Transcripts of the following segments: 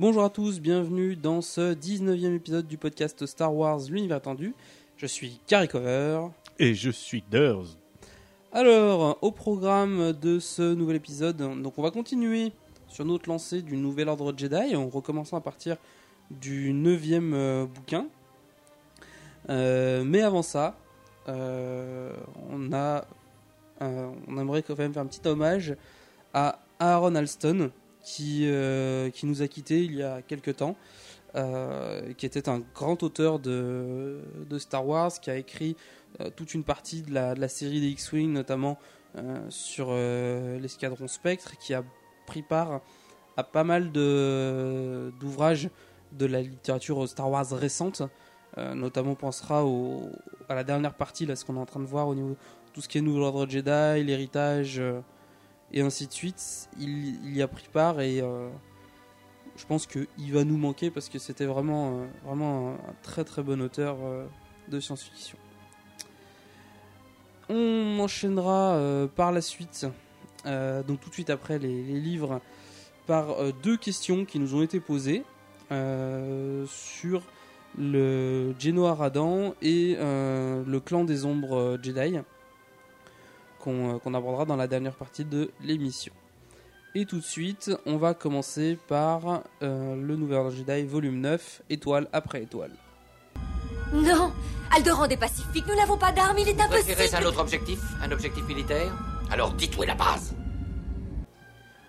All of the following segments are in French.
Bonjour à tous, bienvenue dans ce 19e épisode du podcast Star Wars L'univers attendu. Je suis Carrie Cover. Et je suis Durs. Alors, au programme de ce nouvel épisode, donc on va continuer sur notre lancée du nouvel ordre Jedi, en recommençant à partir du 9e euh, bouquin. Euh, mais avant ça, euh, on, a, on aimerait quand même faire un petit hommage à Aaron Alston, qui, euh, qui nous a quittés il y a quelques temps, euh, qui était un grand auteur de, de Star Wars, qui a écrit euh, toute une partie de la, de la série des X-Wing, notamment euh, sur l'escadron Spectre, qui a pris part à pas mal d'ouvrages de la littérature Star Wars récente. Notamment on pensera à la dernière partie, là, ce qu'on est en train de voir au niveau de tout ce qui est Nouvel Ordre Jedi, l'héritage, et ainsi de suite. Il, y a pris part et euh, je pense qu'il va nous manquer parce que c'était vraiment, euh, vraiment un, très très bon auteur euh, de science-fiction. On enchaînera par la suite, donc tout de suite après les, les livres, par deux questions qui nous ont été posées sur le Genoa Radan et le clan des ombres Jedi qu'on euh, qu'on abordera dans la dernière partie de l'émission. Et tout de suite, on va commencer par euh, le Nouvel Ordre Jedi volume 9, étoile après étoile. Non Alderan est pacifique, nous n'avons pas d'armes, il est impossible Préférez un autre objectif Un objectif militaire? Alors dites où est la base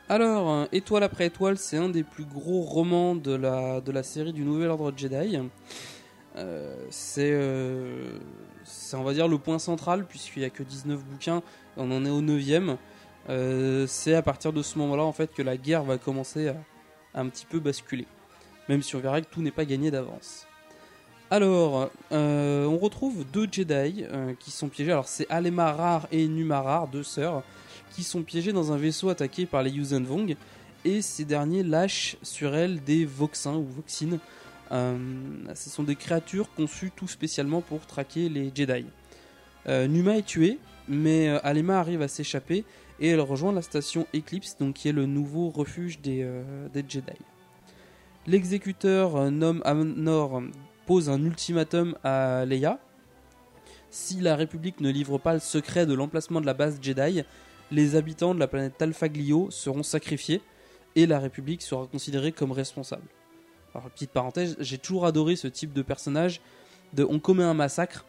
Alors, euh, Étoile après étoile, c'est un des plus gros romans de la, de la série du Nouvel Ordre Jedi. Euh, c'est, euh, c'est, on va dire, le point central, puisqu'il n'y a que 19 bouquins, on en est au 9ème. Euh, c'est à partir de ce moment-là, en fait, que la guerre va commencer à, un petit peu basculer. Même si on verra que tout n'est pas gagné d'avance. Alors, euh, on retrouve deux Jedi euh, qui sont piégés. Alors, c'est Alema Rar et Numa Rar, deux sœurs, qui sont piégées dans un vaisseau attaqué par les Yuuzhan Vong. Et ces derniers lâchent sur elles des Voxins ou Voxines. Euh, ce sont des créatures conçues tout spécialement pour traquer les Jedi. Numa est tuée, mais euh, Alema arrive à s'échapper et elle rejoint la station Eclipse, donc qui est le nouveau refuge des, euh, Jedi. L'exécuteur euh, nomme Amnor pose un ultimatum à Leia. Si la République ne livre pas le secret de l'emplacement de la base Jedi, les habitants de la planète Talfaglio seront sacrifiés et la République sera considérée comme responsable. Alors, petite parenthèse, j'ai toujours adoré ce type de personnage de on commet un massacre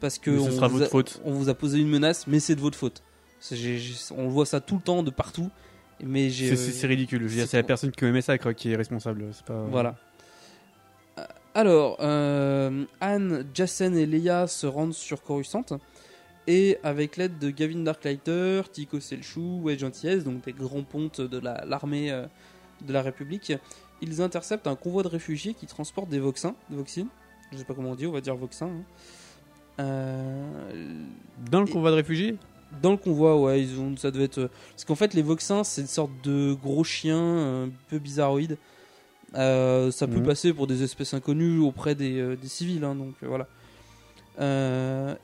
parce que on, sera vous votre a, faute. on vous a posé une menace, mais c'est de votre faute. J'ai- j'ai- on voit ça tout le temps, de partout. Mais C'est- c'est ridicule. C'est la personne qui ça quoi, qui est responsable. C'est pas. Voilà. Euh, Alors, euh, Anne, Jacen et Leia se rendent sur Coruscant. Et avec l'aide de Gavin Darklighter, Tico Selchou, Wedge Antilles, donc des grands pontes de la- l'armée euh, de la République, ils interceptent un convoi de réfugiés qui transporte des Voxins, des Voxines, je sais pas comment on dit, on va dire Voxins. hein. Euh, Dans le Et- convoi de réfugiés dans le convoi, ouais, ils ont, ça devait être. Parce qu'en fait, les Voxins, c'est une sorte de gros chiens euh, un peu bizarroïdes. Euh, ça peut Mhm. passer pour des espèces inconnues auprès des, euh, des civils, hein, donc euh, voilà.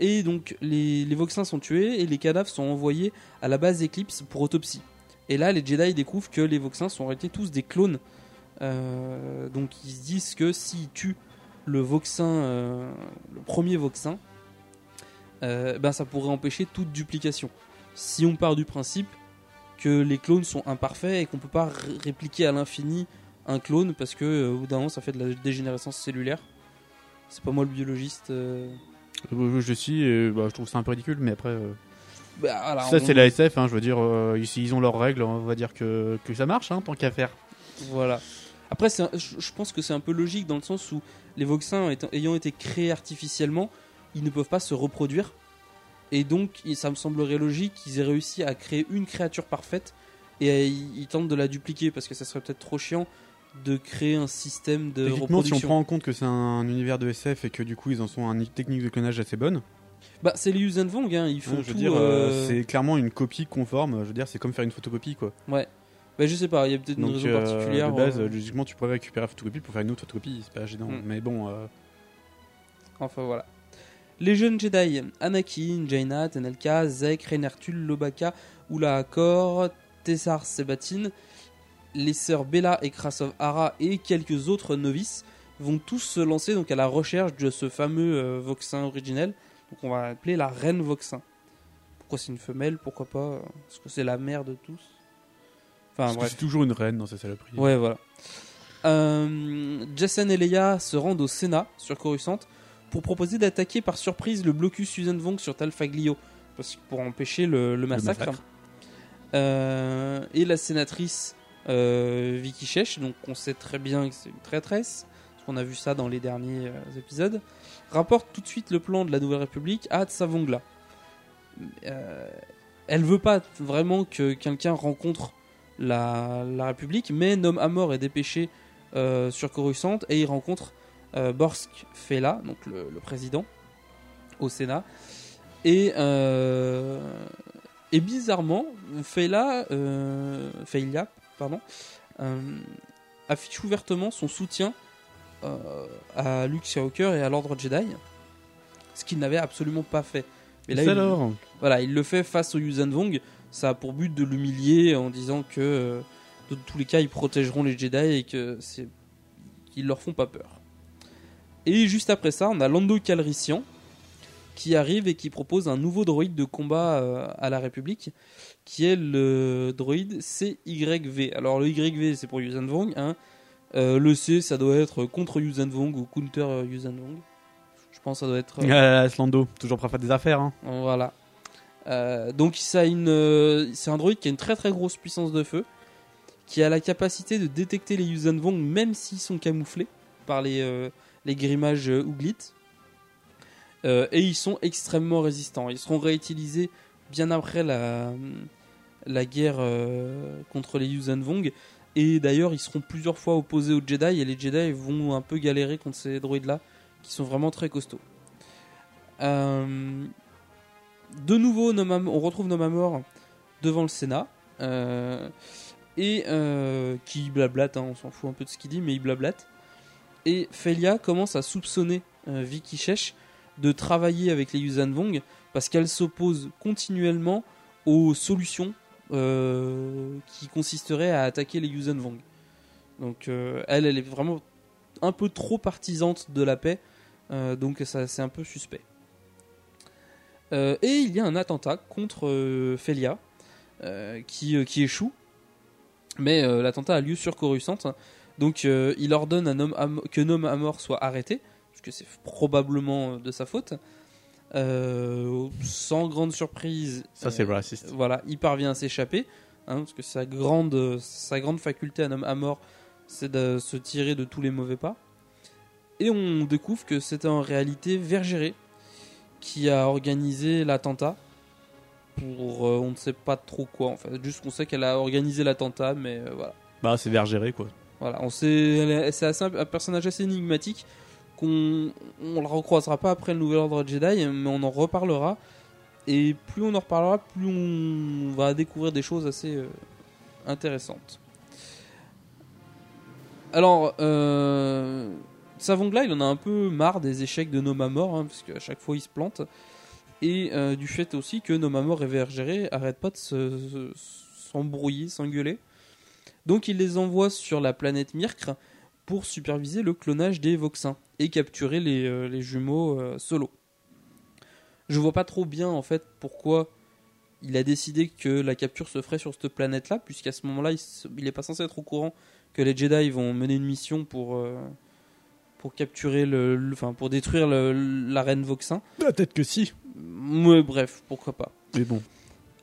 Et donc les, les Voxins sont tués et les cadavres sont envoyés à la base Eclipse pour autopsie. Et là, les Jedi découvrent que les Voxins sont en réalité tous des clones. Donc ils se disent que s'ils tuent le Voxin, le premier Voxin, euh, ben ça pourrait empêcher toute duplication. Si on part du principe que les clones sont imparfaits et qu'on peut pas ré- répliquer à l'infini un clone parce que euh, au bout d'un moment ça fait de la dégénérescence cellulaire. C'est pas moi le biologiste. euh. Euh, Je suis, et, bah, je trouve ça un peu ridicule, mais après. Bah, ça, on- c'est la SF, hein, je veux dire, ici, ils ont leurs règles, on va dire que, que ça marche, hein, tant qu'à faire. Voilà. Après, un- je pense que c'est un peu logique dans le sens où les étant- ayant été créés artificiellement, ils ne peuvent pas se reproduire. Et donc, ça me semblerait logique qu'ils aient réussi à créer une créature parfaite et ils, tentent de la dupliquer parce que ça serait peut-être trop chiant de créer un système de Techniquement, si on reproduction. prend en compte que c'est un univers de SF et que du coup, ils en sont à une technique de clonage assez bonne, Bah, c'est les Yuuzhan Vong, hein, ils font je veux tout. dire, euh, euh, c'est clairement une copie conforme, je veux dire, c'est comme faire une photocopie, quoi. Ouais. Bah, je sais pas, il y a peut-être une raison euh, particulière. de base, euh, logiquement, tu pourrais récupérer la photocopie pour faire une autre photocopie, c'est pas gênant. Mm. Mais bon, Enfin voilà. Les jeunes Jedi, Anakin, Jaina, Tenelka, Zek, Renertul, Lobaka, Oula Akor, Tessar Sebatine, les sœurs Bella et Krasov Hara et quelques autres novices vont tous se lancer donc à la recherche de ce fameux euh, Voxin originel. Donc on va l'appeler la reine Voxin. Pourquoi c'est une femelle? Pourquoi pas? Parce que c'est la mère de tous. Enfin parce que bref. c'est toujours une reine dans ces saloperies. Ouais, voilà. Euh, Jason et Leia se rendent au Sénat sur Coruscant pour proposer d'attaquer par surprise le blocus Susan Vong sur Talfaglio parce pour empêcher le, le massacre. massacre. Euh, et la sénatrice euh, Vicky Shesh, donc on sait très bien que c'est une traîtresse, parce qu'on a vu ça dans les derniers euh, épisodes, rapporte tout de suite le plan de la Nouvelle République à Tsavongla. Elle veut pas vraiment que quelqu'un rencontre la, la République, mais Nom Amor est dépêché sur Coruscant et il rencontre Borsk Fela, donc le, le président, au Sénat. Et, euh, et bizarrement, Fela, euh, Feila, pardon, euh, affiche ouvertement son soutien euh, à Luke Skywalker et à l'Ordre Jedi, ce qu'il n'avait absolument pas fait. Et là, il- alors voilà, il le fait face au Yuuzhan Vong. Ça a pour but de l'humilier en disant que euh, de tous les cas, ils protégeront les Jedi et que c'est qu'ils leur font pas peur. Et juste après ça, on a Lando Calrissian qui arrive et qui propose un nouveau droïde de combat euh, à la République, qui est le droïde CYV. Alors le YV c'est pour Yuuzhan Vong, hein. Euh, le C ça doit être contre Yuuzhan Vong ou counter euh, Yuuzhan Vong. Je pense que ça doit être. euh, Slando, toujours prêt à faire des affaires. Hein. voilà. Euh, donc ça a une, c'est un droïde qui a une très très grosse puissance de feu, qui a la capacité de détecter les Yuuzhan Vong même s'ils sont camouflés par les, les grimages euh, Ooglit. Euh, et ils sont extrêmement résistants. Ils seront réutilisés bien après la, guerre euh, contre les Yuuzhan Vong. Et d'ailleurs, ils seront plusieurs fois opposés aux Jedi et les Jedi vont un peu galérer contre ces droïdes-là, qui sont vraiment très costauds. Euh, de nouveau, on retrouve Nom Amor devant le Sénat. et qui blablate, hein, on s'en fout un peu de ce qu'il dit, mais il blablate. Et Felia commence à soupçonner euh, Vicky Shesh de travailler avec les Yuuzhan Vong parce qu'elle s'oppose continuellement aux solutions euh, qui consisteraient à attaquer les Yuuzhan Vong. Donc euh, elle, elle est vraiment un peu trop partisante de la paix, donc c'est un peu suspect. Et il y a un attentat contre Felia qui, échoue, mais l'attentat a lieu sur Coruscant. Donc euh, il ordonne à Nom Am- que Nom Amor soit arrêté, parce que c'est probablement euh, de sa faute. Euh, sans grande surprise, Ça, c'est raciste. Voilà, il parvient à s'échapper, hein, parce que sa grande, sa grande faculté à Nom Amor, c'est de se tirer de tous les mauvais pas. Et on découvre que c'était en réalité Vergéré qui a organisé l'attentat pour euh, on ne sait pas trop quoi en fait juste qu'on sait qu'elle a organisé l'attentat mais euh, voilà Bah, c'est vergéré, quoi. Voilà c'est un, personnage assez énigmatique qu'on on le recroisera pas après le nouvel ordre Jedi mais on en reparlera et plus on en reparlera plus on va découvrir des choses assez euh, intéressantes alors euh, Savongla, il en a un peu marre des échecs de Nomamor, hein, parce qu'à chaque fois il se plante. Et euh, du fait aussi que Nomamor et Vergéré arrêtent pas de se- se- s'embrouiller, s'engueuler. Donc il les envoie sur la planète Myrkr pour superviser le clonage des Voxins et capturer les, euh, les jumeaux euh, solo. Je vois pas trop bien en fait pourquoi il a décidé que la capture se ferait sur cette planète-là, puisqu'à ce moment-là, il, se- il est pas censé être au courant que les Jedi vont mener une mission pour euh, pour capturer le, le- enfin pour détruire le- la reine Voxin. Peut-être que si. Ouais, bref, pourquoi pas. Mais bon.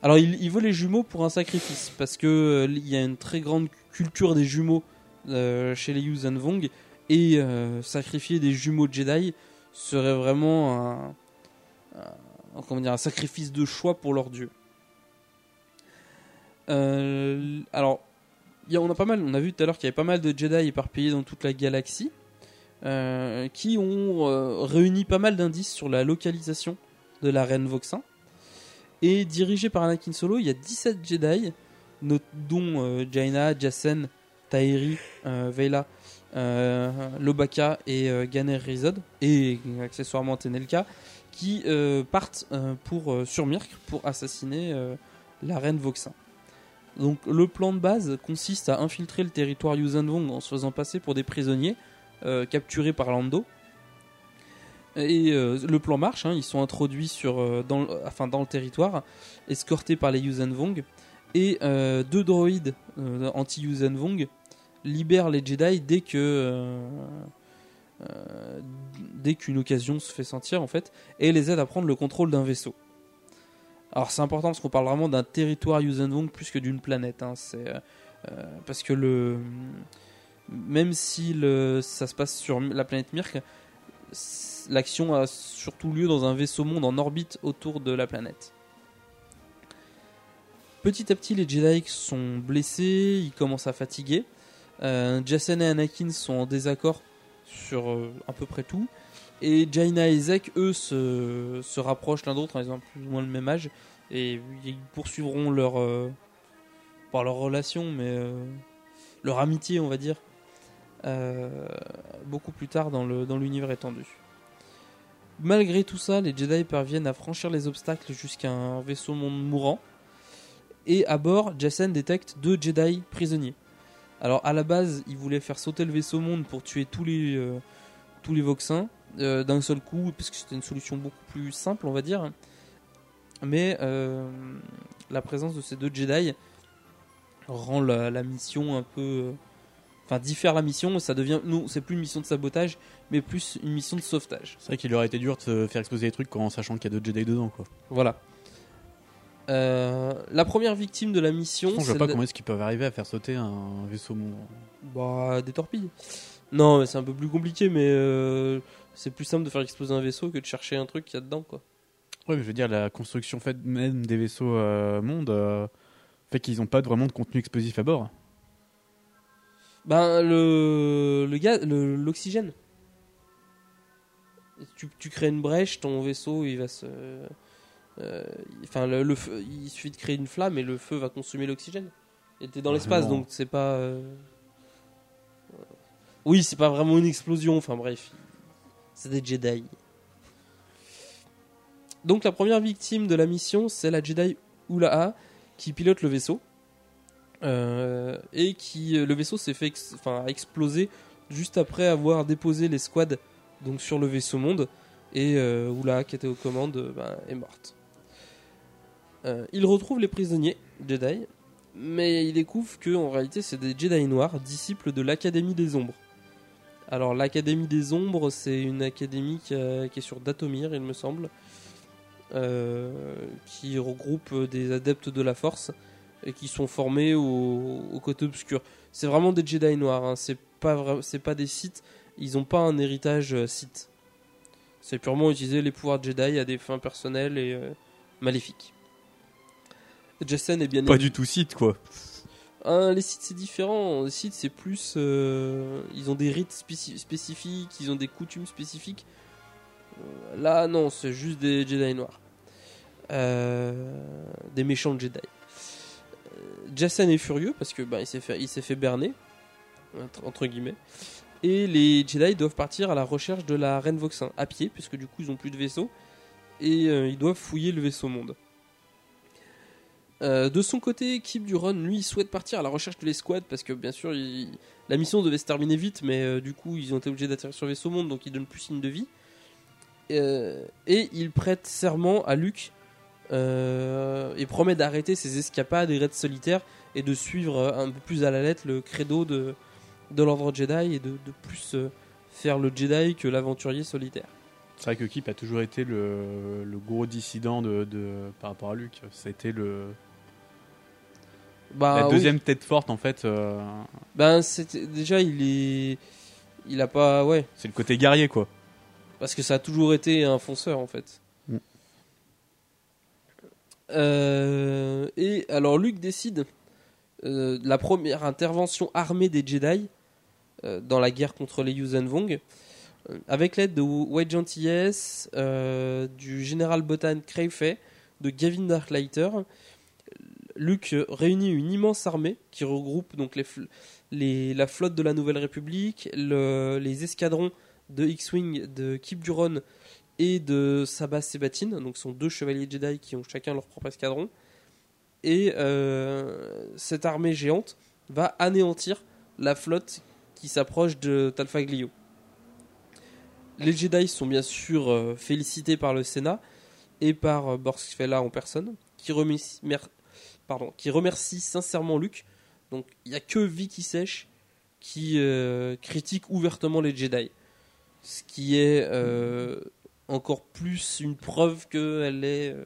Alors il, il veut les jumeaux pour un sacrifice parce que euh, il y a une très grande culture des jumeaux euh, chez les Yuuzhan Vong et euh, sacrifier des jumeaux Jedi serait vraiment un, comment dire, un sacrifice de choix pour leur dieu. Euh, alors on a pas mal, on a vu tout à l'heure qu'il y avait pas mal de Jedi éparpillés dans toute la galaxie qui ont réuni pas mal d'indices sur la localisation de la reine Voxin. Et dirigé par Anakin Solo, il y a 17 Jedi, dont euh, Jaina, Jacen, Tahiri, euh, Vela, euh, Lobaka et Ganer Rizod, et accessoirement Tenelka, qui partent pour, sur Myrkr pour assassiner la reine Voxin. Donc le plan de base consiste à infiltrer le territoire Yuuzhan Vong en se faisant passer pour des prisonniers capturés par Lando. Et euh, le plan marche, hein, ils sont introduits sur, euh, dans, enfin, dans le territoire, escortés par les Yuuzhan Vong. Et euh, deux droïdes anti-Yuuzhan Vong libèrent les Jedi dès que. dès qu'une occasion se fait sentir en fait, et les aident à prendre le contrôle d'un vaisseau. Alors c'est important parce qu'on parle vraiment d'un territoire Yuuzhan Vong plus que d'une planète. hein, c'est parce que le même si le, ça se passe sur la planète Myrk, l'action a surtout lieu dans un vaisseau monde en orbite autour de la planète. Petit à petit, les Jedi sont blessés, ils commencent à fatiguer. Euh, Jacen et Anakin sont en désaccord sur euh, à peu près tout. Et Jaina et Zek, eux, se, rapprochent l'un d'autre, ils ont plus ou moins le même âge. Et ils poursuivront leur. euh, leur relation, mais leur amitié, on va dire, beaucoup plus tard dans l'univers étendu. Malgré tout ça, les Jedi parviennent à franchir les obstacles jusqu'à un vaisseau monde mourant. Et à bord, Jacen détecte deux Jedi prisonniers. Alors à la base, il voulait faire sauter le vaisseau monde pour tuer tous les euh, tous Voxins euh, d'un seul coup, parce que c'était une solution beaucoup plus simple, on va dire. Mais euh, la présence de ces deux Jedi rend la, mission un peu, enfin diffère la mission. Ça devient, non, c'est plus une mission de sabotage, mais plus une mission de sauvetage. C'est vrai qu'il aurait été dur de faire exploser les trucs en sachant qu'il y a deux Jedi dedans, quoi. Voilà. Euh, la première victime de la mission, Je vois pas le- comment est-ce qu'ils peuvent arriver à faire sauter un vaisseau monde. Bah, des torpilles. Non, mais c'est un peu plus compliqué, mais euh, c'est plus simple de faire exploser un vaisseau que de chercher un truc qu'il y a dedans, quoi. Ouais, mais je veux dire, la construction faite même des vaisseaux euh, monde euh, fait qu'ils n'ont pas de- vraiment de contenu explosif à bord. Ben, le, le gaz, l'oxygène. Tu, tu crées une brèche, ton vaisseau, il va se. euh, Enfin, le, le feu, il suffit de créer une flamme et le feu va consommer l'oxygène. Et t'es dans l'espace, donc c'est pas. euh, Oui, c'est pas vraiment une explosion, enfin bref. C'est des Jedi. Donc la première victime de la mission, c'est la Jedi Ula'a qui pilote le vaisseau. Euh, et qui euh, le vaisseau s'est fait ex- a explosé juste après avoir déposé les squads donc sur le vaisseau monde et euh, Ula'a qui était aux commandes ben, est morte. Il retrouve les prisonniers Jedi, mais il découvre que en réalité c'est des Jedi noirs, disciples de l'Académie des Ombres. Alors l'Académie des Ombres, c'est une académie qui, qui est sur Datomir, il me semble, qui regroupe des adeptes de la Force et qui sont formés au, au côté obscur. C'est vraiment des Jedi noirs, hein, c'est pas c'est pas des Sith, ils n'ont pas un héritage euh, Sith. C'est purement utiliser les pouvoirs Jedi à des fins personnelles et euh, maléfiques. Jason est bien Pas du tout site, quoi. Hein, les sites c'est différent. Les sites c'est plus. euh, ils ont des rites spéci- spécifiques, ils ont des coutumes spécifiques. Euh, là, non, c'est juste des Jedi noirs. Des méchants Jedi. Jason est furieux parce que bah, il s'est fait, il s'est fait berner entre, guillemets. Et les Jedi doivent partir à la recherche de la Reine Voxin à pied, puisque du coup ils ont plus de vaisseau. Et euh, ils doivent fouiller le vaisseau monde. Euh, de son côté, Kip Duron, lui, souhaite partir à la recherche de l'escouade parce que bien sûr, la mission devait se terminer vite, mais euh, du coup, ils ont été obligés d'atterrir sur le vaisseau monde, donc ils donnent plus signe de vie. Et il prête serment à Luke euh, et promet d'arrêter ses escapades et raids solitaires et de suivre euh, un peu plus à la lettre le credo de, de l'ordre Jedi et de, de plus euh, faire le Jedi que l'aventurier solitaire. C'est vrai que Kip a toujours été le, le gros dissident de, de- par rapport à Luke. Ça a été le, Bah, la oui. deuxième tête forte en fait. euh, Ben, déjà, il est. Il a pas. Ouais. c'est le côté guerrier quoi. Parce que ça a toujours été un fonceur en fait. Euh, et alors Luke décide euh, la première intervention armée des Jedi euh, dans la guerre contre les Yuuzhan Vong euh, avec l'aide de Wedge Antilles, euh, du général Botan Crayfay, de Gavin Darklighter. Luke réunit une immense armée qui regroupe donc la flotte de la Nouvelle République, le- les escadrons de X-Wing de Kip Duron et de Sabah Sebatine, donc sont deux chevaliers Jedi qui ont chacun leur propre escadron. Et euh, cette armée géante va anéantir la flotte qui s'approche de Talfaglio. Les Jedi sont bien sûr euh, félicités par le Sénat et par euh, en personne, qui remercie, sincèrement Luke. Donc il n'y a que Vicky Sèche qui euh, critique ouvertement les Jedi. Ce qui est encore plus une preuve qu'elle est. euh,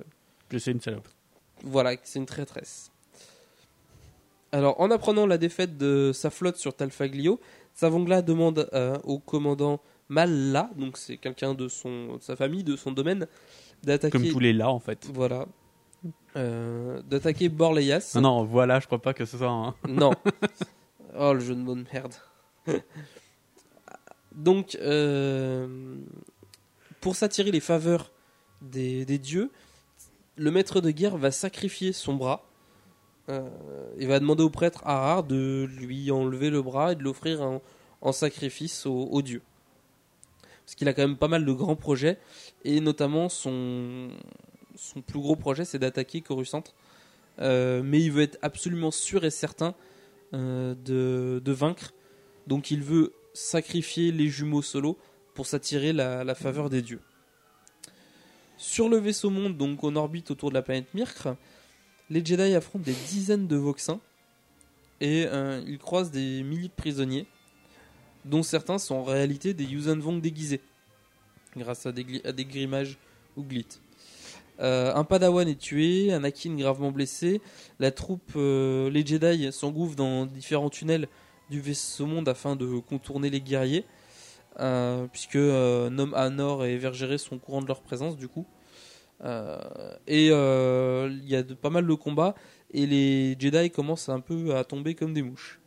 Je sais une salope. voilà, que c'est une traîtresse. Alors, en apprenant la défaite de sa flotte sur Talfaglio, Savongla demande euh, au commandant Malla, donc c'est quelqu'un de son de sa famille, de son domaine, d'attaquer. Comme tous les là en fait. Voilà. Euh, d'attaquer Borleias. Non, non, voilà, je crois pas que ce soit un. Non. Oh, le jeu de mots de merde. Donc, euh, pour s'attirer les faveurs des, dieux, le maître de guerre va sacrifier son bras. Euh, il va demander au prêtre Harar de lui enlever le bras et de l'offrir en, sacrifice aux aux dieux. Parce qu'il a quand même pas mal de grands projets, et notamment son, son plus gros projet, c'est d'attaquer Coruscant. Euh, mais il veut être absolument sûr et certain euh, de, de vaincre. Donc il veut sacrifier les jumeaux solo pour s'attirer la, faveur des dieux. Sur le vaisseau monde, donc en orbite autour de la planète Myrkr, les Jedi affrontent des dizaines de Voxins et euh, ils croisent des milliers de prisonniers, dont certains sont en réalité des Yuuzhan Vong déguisés, grâce à des, grimages ou glits. Euh, un Padawan est tué, Anakin gravement blessé, la troupe, euh, les Jedi s'engouffrent dans différents tunnels du vaisseau monde afin de contourner les guerriers, euh, puisque euh, Nom Anor et Vergéré sont au courant de leur présence du coup. Euh, et il y a pas mal de combats et les Jedi commencent un peu à tomber comme des mouches.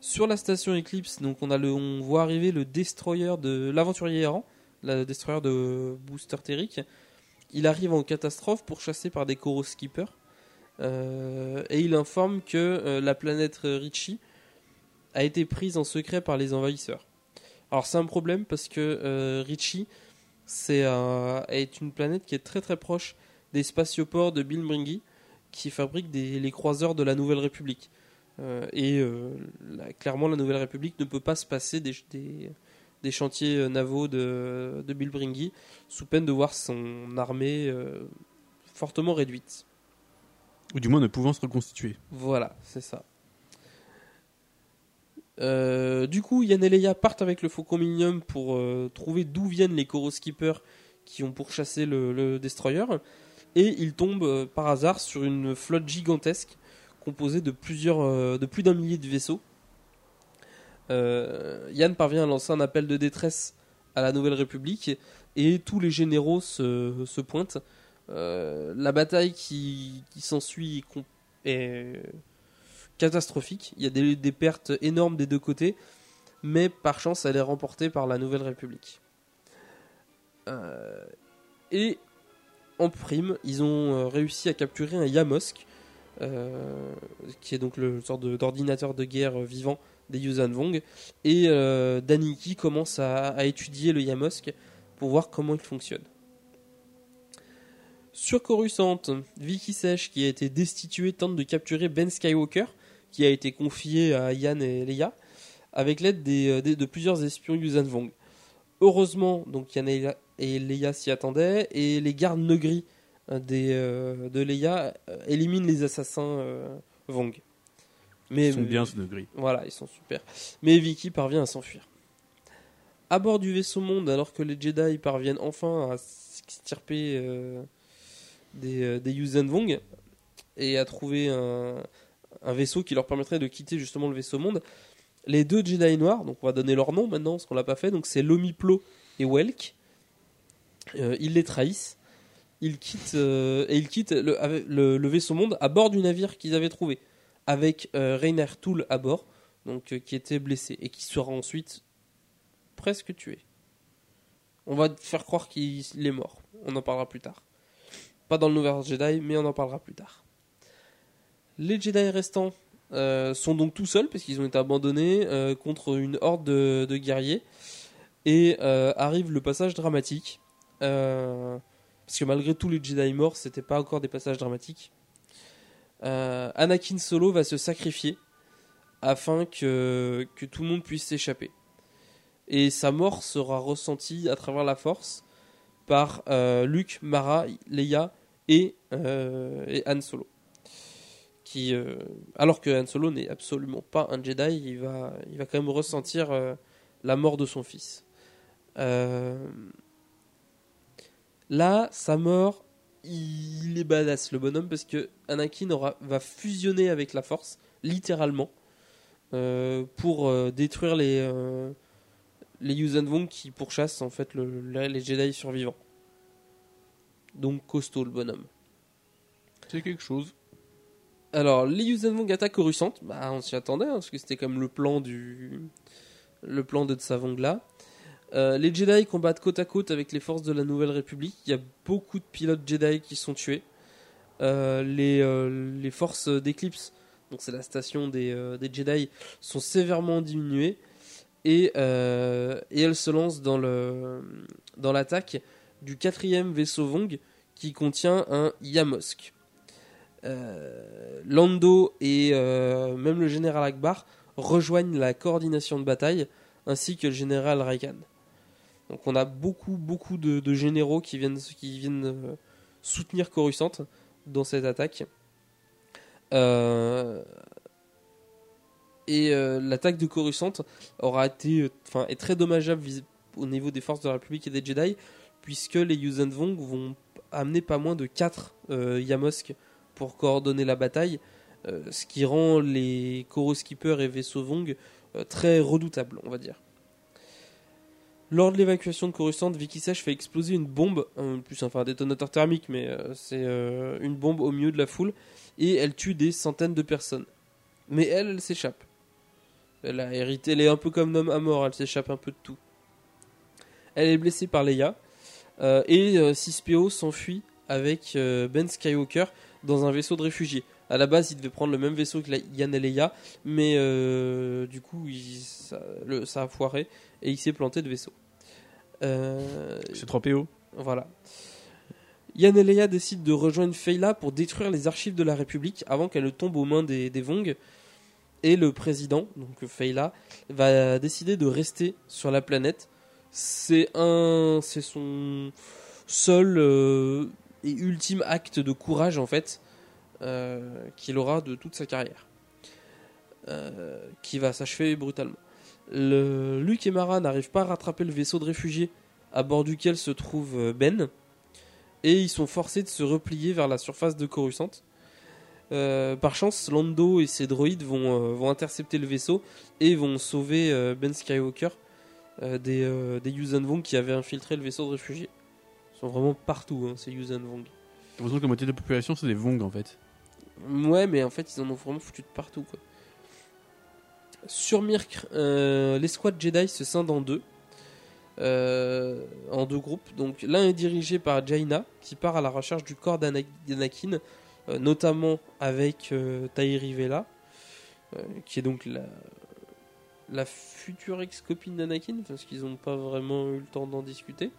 Sur la station Eclipse, donc on a le, on voit arriver le destroyer de l'aventurier errant, le destroyer de Booster Terric. Il arrive en catastrophe pourchassé par des Koro Skippers. Et il informe que la planète Richie a été prise en secret par les envahisseurs. Alors c'est un problème parce que euh, Richie c'est un- est une planète qui est très très proche des spatioports de Bilbringi qui fabriquent des, les croiseurs de la Nouvelle République. Euh, et euh, la- clairement la Nouvelle République ne peut pas se passer des, des, des chantiers navaux de, de Bilbringi sous peine de voir son armée euh, fortement réduite. Ou du moins ne pouvant se reconstituer. Voilà, c'est ça. Euh, du coup, Yann et Leia partent avec le Faucon Millennium pour euh, trouver d'où viennent les Koro Skippers qui ont pourchassé le, Destroyer. Et ils tombent euh, par hasard sur une flotte gigantesque composée de, plus d'un millier de vaisseaux. Yann parvient à lancer un appel de détresse à la Nouvelle République et tous les généraux se, pointent. La bataille qui, s'ensuit est catastrophique. Il y a des, pertes énormes des deux côtés, mais par chance, elle est remportée par la Nouvelle République. Euh, et en prime, ils ont euh, réussi à capturer un Yamosk, euh, qui est donc le sorte d'ordinateur de guerre vivant des Yuuzhan Vong. Et euh, Daniki commence à, à étudier le Yamosk pour voir comment il fonctionne. Sur Coruscant, Vicky Sèche, qui a été destituée, tente de capturer Ben Skywalker, qui a été confié à Yann et Leia, avec l'aide des- euh, des- de plusieurs espions Yuuzhan Vong. Heureusement, donc Yann et Leia- et Leia s'y attendaient, et les gardes Negri euh, des, euh, de Leia éliminent les assassins euh, Vong. Mais, Ils sont bien, ce degré. Voilà, ils sont super. Mais Vicky parvient à s'enfuir. À bord du vaisseau monde, alors que les Jedi parviennent enfin à s'extirper euh, des, des Yuuzhan Vong et à trouver un, un vaisseau qui leur permettrait de quitter justement le vaisseau monde, les deux Jedi noirs, donc on va donner leur nom maintenant, parce qu'on l'a pas fait, donc c'est Lomiplo et Welk, euh, ils les trahissent. Ils quittent, euh, et ils quittent le, vaisseau monde à bord du navire qu'ils avaient trouvé avec euh, Rainer à bord, donc euh, qui était blessé et qui sera ensuite presque tué. On va faire croire qu'il il est mort. On en parlera plus tard. Pas dans le Nouvel Jedi, mais on en parlera plus tard. Les Jedi restants euh, sont donc tout seuls parce qu'ils ont été abandonnés euh, contre une horde de, guerriers et euh, arrive le passage dramatique. Parce que malgré tous les Jedi morts, c'était pas encore des passages dramatiques. Anakin Solo va se sacrifier afin que, tout le monde puisse s'échapper. Et sa mort sera ressentie à travers la force par Luke, Mara, Leia et, et Solo. Euh, alors que Han Solo n'est absolument pas un Jedi, il va, il va quand même ressentir euh, la mort de son fils. Euh, là, sa mort, il est badass le bonhomme parce que Anakin va fusionner avec la Force, littéralement, pour détruire les les Vong qui pourchassent en fait le- le- les Jedi survivants. Donc costaud le bonhomme. C'est quelque chose. Alors, les Yuuzhan Vong attaquent Coruscant. Bah, on s'y attendait, hein, parce que c'était comme le plan de Tsavong là. Euh, les Jedi combattent côte à côte avec les forces de la Nouvelle République. Il y a beaucoup de pilotes Jedi qui sont tués. Euh, les, euh, les forces d'Eclipse, donc c'est la station des, Jedi, sont sévèrement diminuées. Et, et elles se lancent dans dans l'attaque du quatrième vaisseau Vong qui contient un Yamosk. Euh, Lando et euh, même le général Akbar rejoignent la coordination de bataille ainsi que le général Raikan. Donc on a beaucoup beaucoup de, généraux qui viennent qui viennent euh, soutenir Coruscant dans cette attaque. Euh, et euh, l'attaque de Coruscant aura été, euh, enfin, est très dommageable au niveau des forces de la République et des Jedi, puisque les Yuuzhan Vong vont amener pas moins de 4 Yamosk pour coordonner la bataille, euh, ce qui rend les Koro Skippers et vaisseaux Vong euh, très redoutables, on va dire. Lors de l'évacuation de Coruscant, Vicky Sage fait exploser une bombe, plus enfin un détonateur thermique, mais euh, c'est une bombe au milieu de la foule, et elle tue des centaines de personnes. Mais elle, elle s'échappe. Elle a hérité, elle est un peu comme Nom à mort, elle s'échappe un peu de tout. Elle est blessée par Leia, et 6PO s'enfuit avec Ben Skywalker dans un vaisseau de réfugiés. À la base, il devait prendre le même vaisseau que la- Yann et Leia, mais euh, du coup, il- ça, le- ça a foiré et il s'est planté de vaisseau. Euh, C'est 3 PO. voilà. Yann et Leia décident de rejoindre Feyla pour détruire les archives de la République avant qu'elle ne tombe aux mains des, des Vong. Et le président, donc Feyla, va décider de rester sur la planète. C'est un, c'est son seul euh, et ultime acte de courage en fait euh, qu'il aura de toute sa carrière, euh, qui va s'achever brutalement. Le, Luke et Mara n'arrivent pas à rattraper le vaisseau de réfugiés à bord duquel se trouve euh, Ben, et ils sont forcés de se replier vers la surface de Coruscant. Par chance, Lando et ses droïdes vont, intercepter le vaisseau et vont sauver Ben Skywalker des, des Vong qui avaient infiltré le vaisseau de réfugiés. Sont vraiment partout, hein, ces Vong. J'ai l'impression que la moitié de la population, c'est des Vong en fait. Ouais, mais en fait, ils en ont vraiment foutu de partout, quoi. Sur Mirk, euh, l'escouade Jedi se scinde en deux. euh, en deux groupes. Donc, l'un est dirigé par Jaina, qui part à la recherche du corps d'Ana- d'Anakin, euh, notamment avec euh, Tairi Vela, qui est donc la, la future ex-copine d'Anakin, parce qu'ils n'ont pas vraiment eu le temps d'en discuter.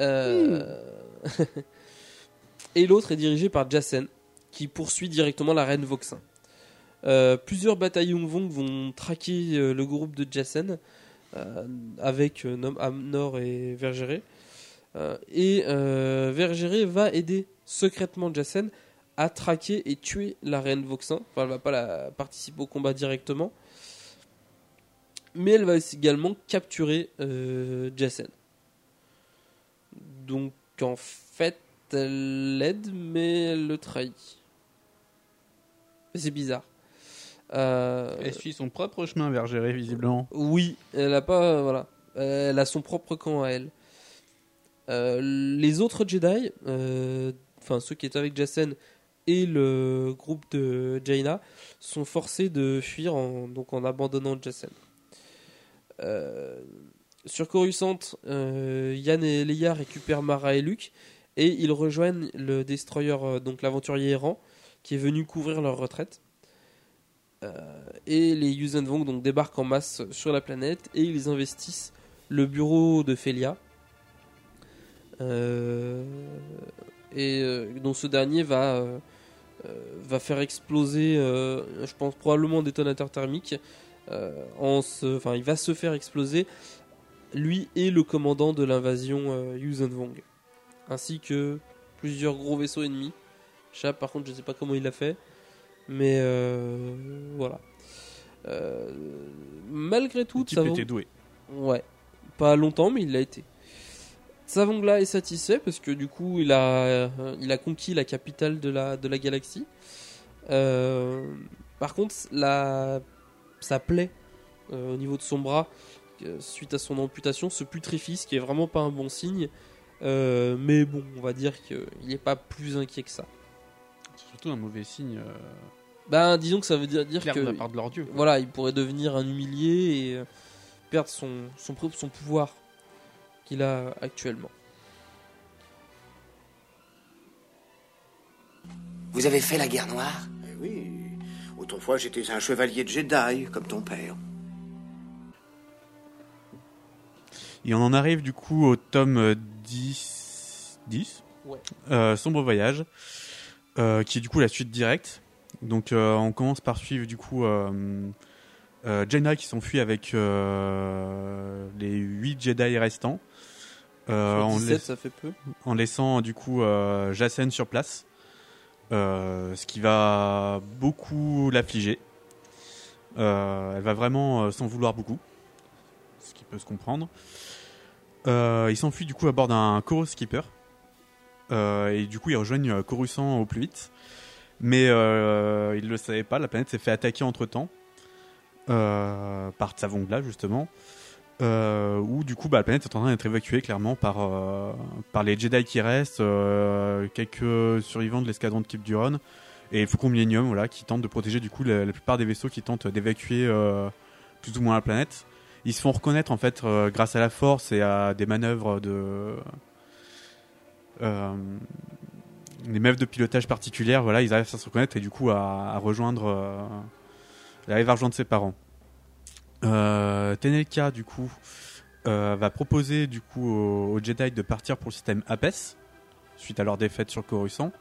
Euh, Et l'autre est dirigé par Jacen, qui poursuit directement la reine Voxin. Euh, plusieurs bataillons Vong vont traquer euh, le groupe de euh, avec Nom Amnor et Vergéré. Et Vergéré va aider secrètement Jacen à traquer et tuer la reine Voxin. Enfin, elle va pas la participer au combat directement. Mais elle va également capturer Jacen. Donc en fait, elle l'aide, mais elle le trahit. C'est bizarre. Euh, Elle suit son propre chemin vers gérer, visiblement. oui, elle a pas, voilà, elle a son propre camp à elle. Euh, les autres Jedi, euh, enfin ceux qui étaient avec Jacen et le groupe de Jaina, sont forcés de fuir en, donc en abandonnant. Euh, sur Coruscant, euh, Yann et Leia récupèrent Mara et Luke et ils rejoignent le destroyer, euh, donc l'aventurier errant, qui est venu couvrir leur retraite. Euh, et les Yuuzhan donc débarquent en masse sur la planète et ils investissent le bureau de Felia. Et dont ce dernier va, faire exploser, je pense probablement un détonateur thermique. en se- il va se faire exploser lui et le commandant de l'invasion euh, Yuuzhan Vong, ainsi que plusieurs gros vaisseaux ennemis. Chap, par contre, je sais pas comment il l'a fait, mais euh, voilà. Euh, malgré tout, Le type était doué. Ouais, pas longtemps, mais il l'a été. Savongla est satisfait parce que du coup, il a, il a conquis la capitale de la, de la galaxie. Euh, par contre, la, sa plaie euh, au niveau de son bras, suite à son amputation, se putrifie, ce qui est vraiment pas un bon signe. Euh, mais bon, on va dire qu'il n'est pas plus inquiet que ça. C'est surtout un mauvais signe. euh, Ben, disons que ça veut dire, dire que de la part de leur dieu. quoi. voilà, il pourrait devenir un humilié et euh, perdre son, son, son pouvoir qu'il a actuellement. Vous avez fait la guerre noire? Eh oui, autrefois j'étais un chevalier de Jedi, comme ton père. Et on en arrive du coup au tome euh, 10, 10 Ouais. euh, Sombre Voyage, euh, qui est du coup la suite directe. Donc euh, on commence par suivre du coup euh, euh, Jaina qui s'enfuit avec euh, les 8 Jedi restants. Euh, en 17, laisse- ça fait peu. en laissant du coup euh, Jacen sur place, euh, ce qui va beaucoup l'affliger. Euh, elle va vraiment euh, s'en vouloir beaucoup, ce qui peut se comprendre. Euh, il s'enfuit du coup à bord d'un Chorus Skipper. Euh, et du coup, ils rejoignent euh, Coruscant au plus vite. Mais ils ne le savaient pas, la planète s'est fait attaquer entre temps par Tsavongla justement. Où du coup bah, la planète est en train d'être évacuée clairement par, par les Jedi qui restent, quelques survivants de l'escadron de Kip Duron et Faucon Millennium voilà, qui tentent de protéger du coup la, plupart des vaisseaux qui tentent d'évacuer plus ou moins la planète. Ils se font reconnaître en fait euh, grâce à la force et à des manœuvres de euh, des manœuvres de pilotage particulières. Voilà, ils arrivent à se reconnaître et du coup à, rejoindre, euh, ils arrivent à rejoindre ses parents. Euh, Tenelka du coup euh, va proposer du coup aux, Jedi de partir pour le système Apes suite à leur défaite sur Coruscant.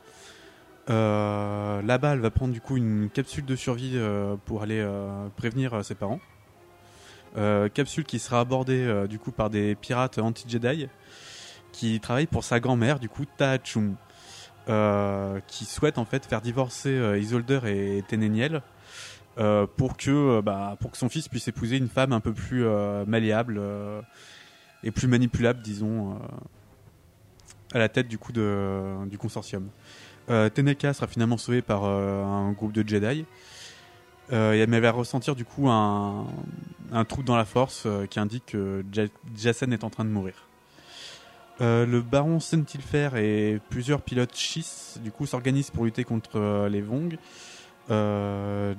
Euh, Là-bas, elle va prendre du coup une capsule de survie euh, pour aller euh, prévenir euh, ses parents. Euh, capsule qui sera abordée euh, du coup par des pirates anti-Jedi qui travaillent pour sa grand-mère du coup Tahachum, euh, qui souhaite en fait faire divorcer euh, Isolder et Teneniel euh, pour que bah, pour que son fils puisse épouser une femme un peu plus malléable et plus manipulable disons à la tête du coup de, du consortium. Teneka sera finalement sauvé par un groupe de Jedi. Euh, elle va ressentir du coup un, un trou dans la force euh, qui indique que Ja- Jacen est en train de mourir. Euh, le baron Sentilfer et plusieurs pilotes Schiss du coup s'organisent pour lutter contre euh, les Vong.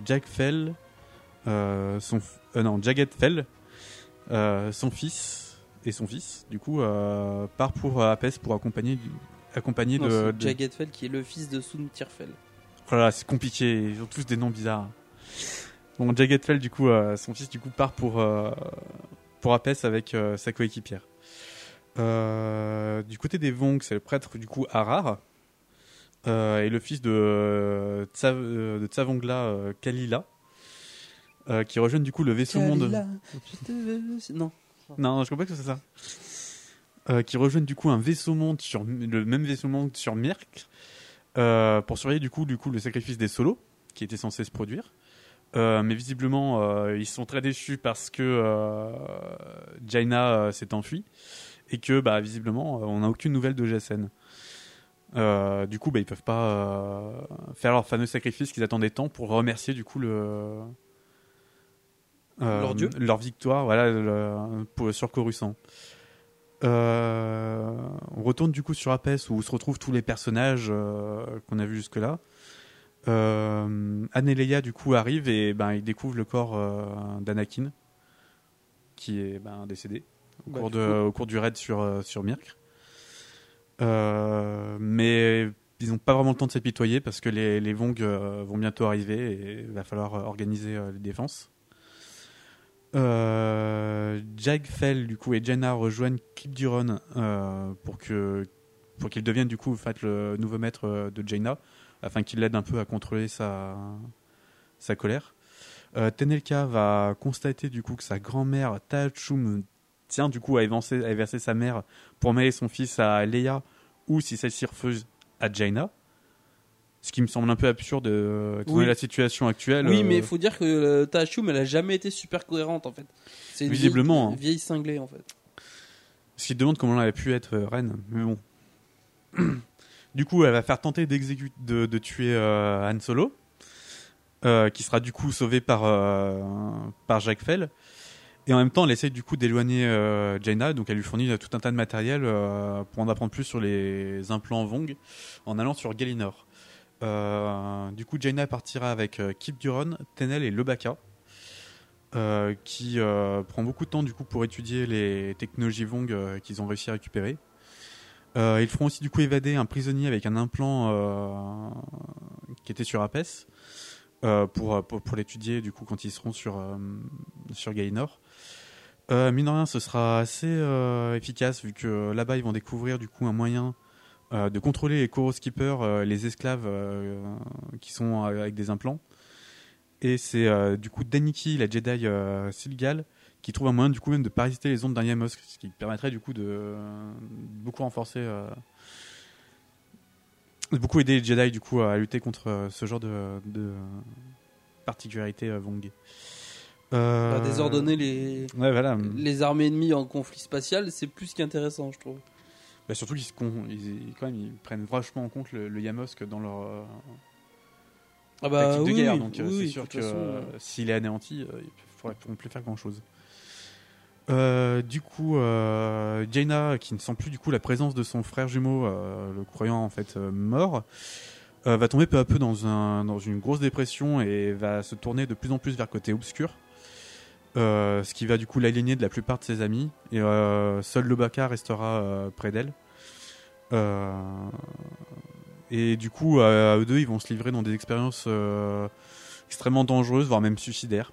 Jack Fell, son, non, Jagged Fell, son fils et son fils, du coup, part pour Apes pour accompagner, accompagner Non, de, c'est de- Jagged Fell qui est le fils de Sun Tirfell. Voilà, c'est compliqué, ils ont tous des noms bizarres. Bon, Fell, du coup, euh, son fils, du coup, part pour, euh, pour Apes avec euh, sa coéquipière. Euh, du côté des Vong, c'est le prêtre, du coup, Harar. Et le fils de, Tsa- de Tsavongla, Kalila. qui rejoignent du coup le vaisseau monde. Kalila, je te veux- Non. Non, je comprends pas que c'est ça. Euh, qui rejoignent du coup un vaisseau monde sur le même vaisseau monde sur Mirk euh, pour surveiller du coup du coup le sacrifice des solos qui était censé se produire. Euh, mais visiblement euh, ils sont très déçus parce que euh, Jaina s'est enfuie et que bah visiblement on n'a aucune nouvelle de. Euh, du coup bah ils peuvent pas faire leur fameux sacrifice qu'ils attendaient tant pour remercier du coup le Leur dieu leur victoire voilà le- pour, sur Coruscant. On retourne du coup sur Apes où se retrouvent tous les personnages qu'on a vus jusque-là. Euh, Anne et Leia du coup arrivent et ben ils découvrent le corps euh, d'Anakin qui est ben, décédé au, Bah, cours du de, coup. au cours du raid sur, euh, sur Mirk. Euh, mais ils n'ont pas vraiment le temps de s'apitoyer parce que les, les Vong euh, vont bientôt arriver et il va falloir organiser les défenses. Euh, Jag Fell du coup et Jenna rejoignent Clip Duron pour que pour qu'il devienne du coup en fait, le nouveau maître de Jaina afin qu'il l'aide un peu à contrôler sa sa colère. Euh, Tenelka va constater du coup que sa grand-mère Tachum tient du coup à évincer, à sa mère pour mêler son fils à Leia ou si celle-ci refuse à Jaina. Ce qui me semble un peu absurde euh, Oui. la situation actuelle. Oui, euh, mais il faut dire que euh, Tahachum, elle a jamais été super cohérente en fait. C'est Visiblement, vieille, hein. vieille cinglée en fait. Ce qui demande comment elle avait pu être reine, mais bon. du coup, elle va faire tenter de, tuer euh, Han Solo, euh, qui sera du coup sauvé par euh, par Jacques Fell. Et en même temps, elle essaye du coup d'éloigner euh, Jaina, donc elle lui fournit tout un tas de matériel pour en apprendre plus sur les implants Vong en allant sur Galinor. Du coup, Jaina partira avec Kip Duron, Tenel et Lebaka. qui prend beaucoup de temps du coup pour étudier les technologies Vong qu'ils ont réussi à récupérer. Euh, ils feront aussi du coup évader un prisonnier avec un implant euh, qui était sur Apes euh, pour, l'étudier du coup quand ils seront sur, sur Gainor. Mine de rien, ce sera assez efficace vu que là-bas ils vont découvrir du coup un moyen de contrôler les Koro Skippers, les esclaves qui sont avec des implants. Et c'est du coup Daniki, la Jedi Silgal, qui trouve un moyen du coup même de parasiter les ondes d'un Yamos, ce qui permettrait du coup de euh, beaucoup renforcer, euh, de beaucoup aider les Jedi du coup à lutter contre euh, ce genre de, de particularités euh, Vong. Bah, désordonner les, Ouais, voilà. les armées ennemies en conflit spatial, c'est plus qu'intéressant, je trouve. Bah, surtout qu'ils se con- ils, ils- quand même, ils prennent vachement en compte le, le Yamosk dans leur Ah bah, de oui, guerre. donc oui, c'est oui, sûr que euh. s'il est anéanti, euh, ils ne pourront plus faire grand chose. Euh, du coup, euh, Jaina, qui ne sent plus du coup la présence de son frère jumeau, euh, le croyant en fait euh, mort, va tomber peu à peu dans, un, dans une grosse dépression et va se tourner de plus en plus vers côté obscur. Ce qui va du coup l'aligner de la plupart de ses amis et seul Lobaka restera près d'elle. Et du coup, à, eux deux, ils vont se livrer dans des expériences extrêmement dangereuses, voire même suicidaires,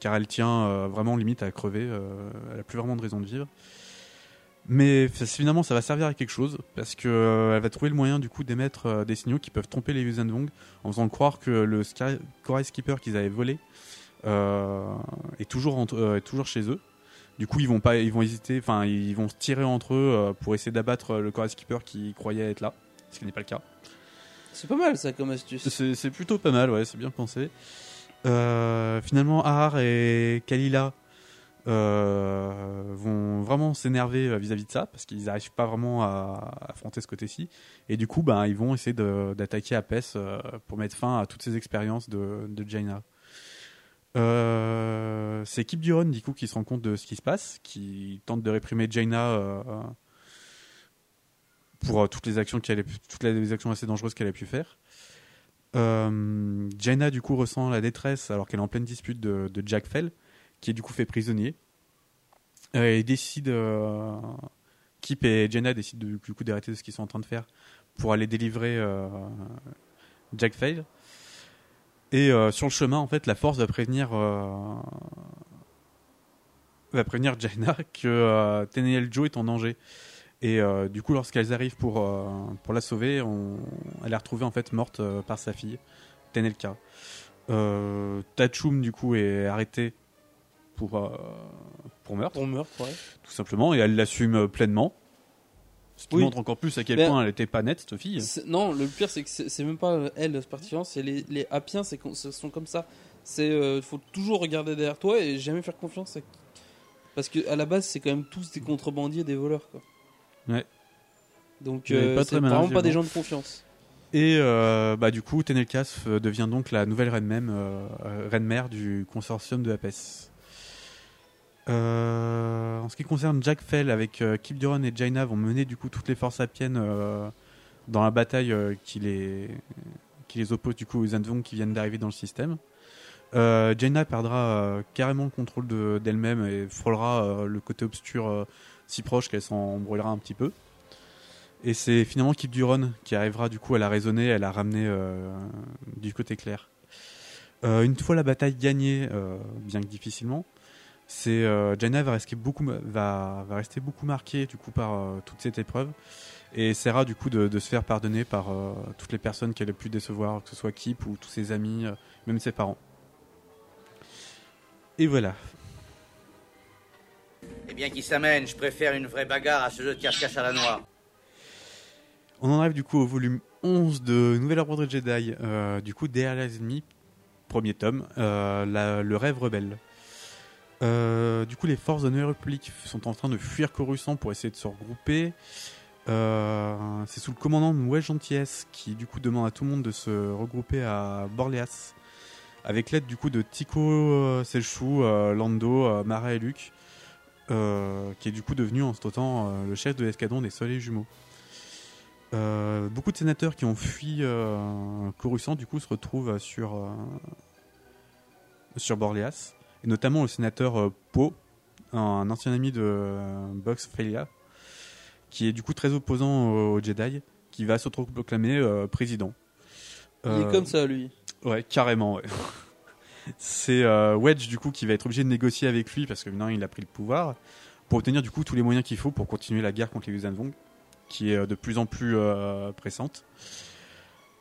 car elle tient euh, vraiment limite à crever. euh, elle a plus vraiment de raison de vivre. Mais finalement, ça va servir à quelque chose parce que euh, elle va trouver le moyen du coup d'émettre euh, des signaux qui peuvent tromper les Yuuzhan Vong en faisant croire que le Sky- Corail Skipper qu'ils avaient volé euh, est toujours entre- euh, est toujours chez eux. Du coup, ils vont pas, ils vont hésiter, enfin, ils vont se tirer entre eux euh, pour essayer d'abattre euh, le Corail Skipper qui croyait être là, ce qui n'est pas le cas. C'est pas mal ça comme astuce. C'est c'est plutôt pas mal, ouais, c'est bien pensé. Euh, finalement, Ahar et Kalila euh, vont vraiment s'énerver euh, vis-à-vis de ça parce qu'ils n'arrivent pas vraiment à, affronter ce côté-ci. Et du coup, ben, ils vont essayer d'attaquer Apes pour mettre fin à toutes ces expériences de, Jaina. C'est Kip Duron, du coup, qui se rend compte de ce qui se passe, qui tente de réprimer Jaina pour toutes les actions toutes les actions assez dangereuses qu'elle a pu faire. Euh, Jaina du coup ressent la détresse alors qu'elle est en pleine dispute de, Jack Fell, qui est du coup fait prisonnier. Euh, et décide, euh, Kip et Jaina décident de- du coup d'arrêter ce qu'ils sont en train de faire pour aller délivrer Jack Fell. Et sur le chemin, en fait, la Force va prévenir, va prévenir Jaina que euh, Joe est en danger. Et euh, du coup, lorsqu'elles arrivent pour, euh, pour la sauver, on, elle est retrouvée en fait morte euh, par sa fille, Tenelka. Tachum, du coup, est arrêté pour, pour meurtre. Pour meurtre, ouais. Tout simplement, et elle l'assume pleinement. Ce qui Oui. montre encore plus à quel Ben, point elle était pas nette, cette fille. Non, le pire c'est que c'est même pas elle particulièrement, c'est les, les Appiens, c'est ce sont comme ça. C'est faut toujours regarder derrière toi et jamais faire confiance à parce que à la base c'est quand même tous des contrebandiers, des voleurs quoi. Ouais. Donc euh, c'est malin, vraiment pas des gens de confiance. Et euh, bah, du coup, Tenelkas euh, devient donc la nouvelle reine même, euh, reine mère du consortium de Apes. En ce qui concerne Jack Fell avec Kip Duron et Jaina vont mener du coup toutes les forces sapiennes dans la bataille qui les qui les oppose du coup aux Andvong qui viennent d'arriver dans le système. Jaina perdra carrément le contrôle de- d'elle-même et frôlera le côté obscur si proche qu'elle s'en brûlera un petit peu. Et c'est finalement Kip Duron qui arrivera du coup à la raisonner, à la ramener euh, du côté clair. Euh, une fois la bataille gagnée, euh, bien que difficilement, c'est euh, Jaina va rester beaucoup va, va rester beaucoup marquée du coup par toute cette épreuve et essaiera du coup de, se faire pardonner par toutes les personnes qu'elle a pu décevoir, que ce soit Kip ou tous ses amis, même ses parents. Et voilà. Eh bien, qui s'amène Je préfère une vraie bagarre à ce jeu de cache-cache à la noix. On en arrive du coup au volume 11 de Nouvelle Ordre de Jedi, euh, du coup derrière les ennemis, premier tome, euh, le rêve rebelle. Euh, du coup, les forces de la Nouvelle République sont en train de fuir Coruscant pour essayer de se regrouper. C'est sous le commandant de Gentillesse qui du coup demande à tout le monde de se regrouper à Borléas avec l'aide du coup de Tico, Selchou, Lando, Mara et Luke, euh, qui est du coup devenu en ce temps euh, le chef de l'escadron des Soleils Jumeaux. Euh, beaucoup de sénateurs qui ont fui Coruscant du coup se retrouvent sur sur Borléas et notamment le sénateur Poe, un ancien ami de Box Felia, qui est du coup très opposant aux Jedi, qui va s'autoproclamer euh, président. Il est comme ça lui. Ouais, carrément. Ouais. C'est euh, Wedge du coup qui va être obligé de négocier avec lui parce que maintenant il a pris le pouvoir pour obtenir du coup tous les moyens qu'il faut pour continuer la guerre contre les Yuuzhan qui est euh, de plus en plus euh, pressante.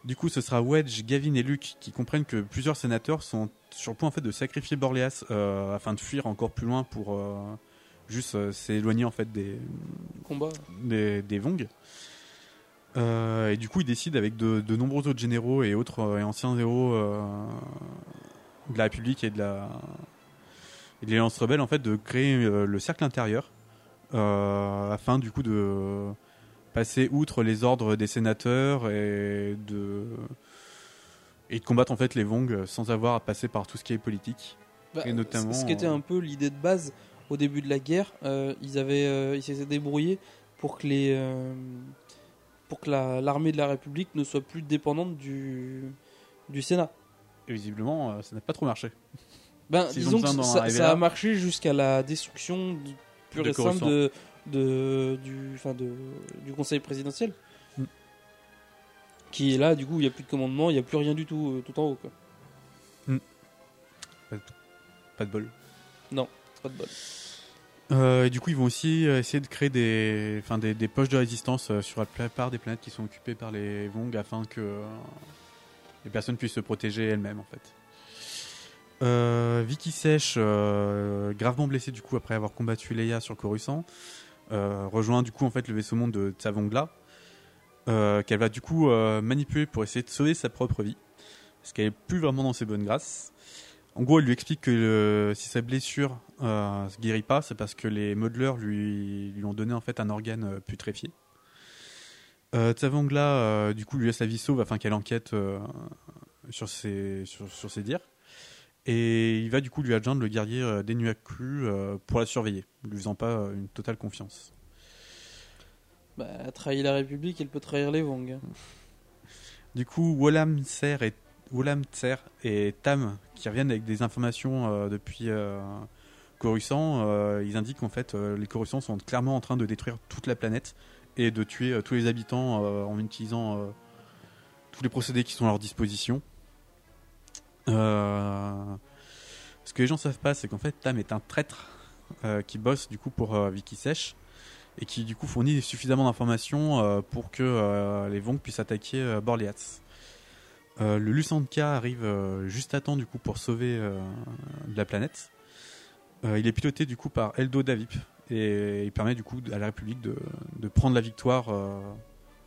Du coup, ce sera Wedge, Gavin et Luke qui comprennent que plusieurs sénateurs sont sur le point en fait de sacrifier Borléas euh, afin de fuir encore plus loin pour juste s'éloigner en fait des Combat. des, des Vong. Euh, et du coup, ils décident avec de, de nombreux autres généraux et autres euh, et anciens héros euh, de la République et de la et de l'Alliance rebelle en fait de créer euh, le cercle intérieur euh, afin du coup de passer outre les ordres des sénateurs et de et de combattre en fait les Vong sans avoir à passer par tout ce qui est politique Bah, et notamment ce qui était un peu l'idée de base au début de la guerre, euh, ils avaient euh, ils s'étaient débrouillés pour que les euh, pour que la- l'armée de la République ne soit plus dépendante du du Sénat. Et visiblement euh, ça n'a pas trop marché. Ben, disons que ça, a marché jusqu'à la destruction du- pure De et simple de, de, du, enfin de, du conseil présidentiel. Mm. Qui est là, du coup, il n'y a plus de commandement, il n'y a plus rien du tout, euh, tout en haut. Quoi. Pas de bol. Non, pas de bol. Euh, et du coup, ils vont aussi essayer de créer des, enfin, des, des poches de résistance euh, sur la plupart des planètes qui sont occupées par les Vong afin que euh, les personnes puissent se protéger elles-mêmes en fait. Euh, Vicky Sèche, euh, gravement blessée du coup après avoir combattu Leia sur Coruscant, euh, rejoint du coup en fait le vaisseau monde de Tsavongla, qu'elle va du coup manipuler pour essayer de sauver sa propre vie, parce qu'elle est plus vraiment dans ses bonnes grâces. En gros, elle lui explique que si sa blessure euh, se guérit pas, c'est parce que les modeleurs lui, lui ont donné en fait un organe putréfié. Euh, Tsavangla, euh, du coup, lui laisse la vie sauve afin qu'elle enquête euh, sur, ses, sur, sur ses dires. Et il va du coup lui adjoindre le guerrier euh, Denuaku euh, pour la surveiller, lui faisant pas une totale confiance. Bah, trahir la République, elle peut trahir les Vong. Du coup, Wolam Tser et, Wolam Tser et Tam, qui reviennent avec des informations euh, depuis euh, Coruscant, euh, ils indiquent qu'en fait, les Coruscants sont clairement en train de détruire toute la planète et de tuer euh, tous les habitants euh, en utilisant euh, tous les procédés qui sont à leur disposition. Ce que les gens savent pas, c'est qu'en fait, Tam est un traître qui bosse du coup pour Vicky Sèche et qui du coup fournit suffisamment d'informations pour que les Vong puissent attaquer euh, Borlias. Euh, le Lusanka arrive juste à temps du coup pour sauver la planète. Il est piloté du coup par Eldo Davip et il permet du coup à la République de, prendre la victoire euh,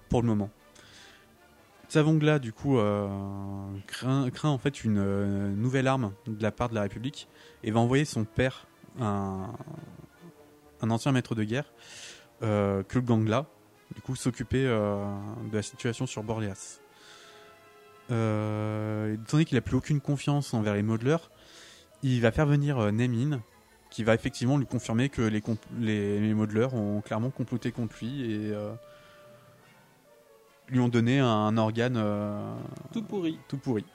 pour le moment. Savongla du coup euh, craint, en fait une euh, nouvelle arme de la part de la République et va envoyer son père, un, ancien maître de guerre, euh, du coup s'occuper de la situation sur Borlias. Euh, étant donné qu'il a plus aucune confiance envers les modeleurs, il va faire venir Nemin, qui va effectivement lui confirmer que les, les, les modeleurs ont clairement comploté contre lui et euh, lui ont donné un, organe euh, Tout pourri. tout pourri.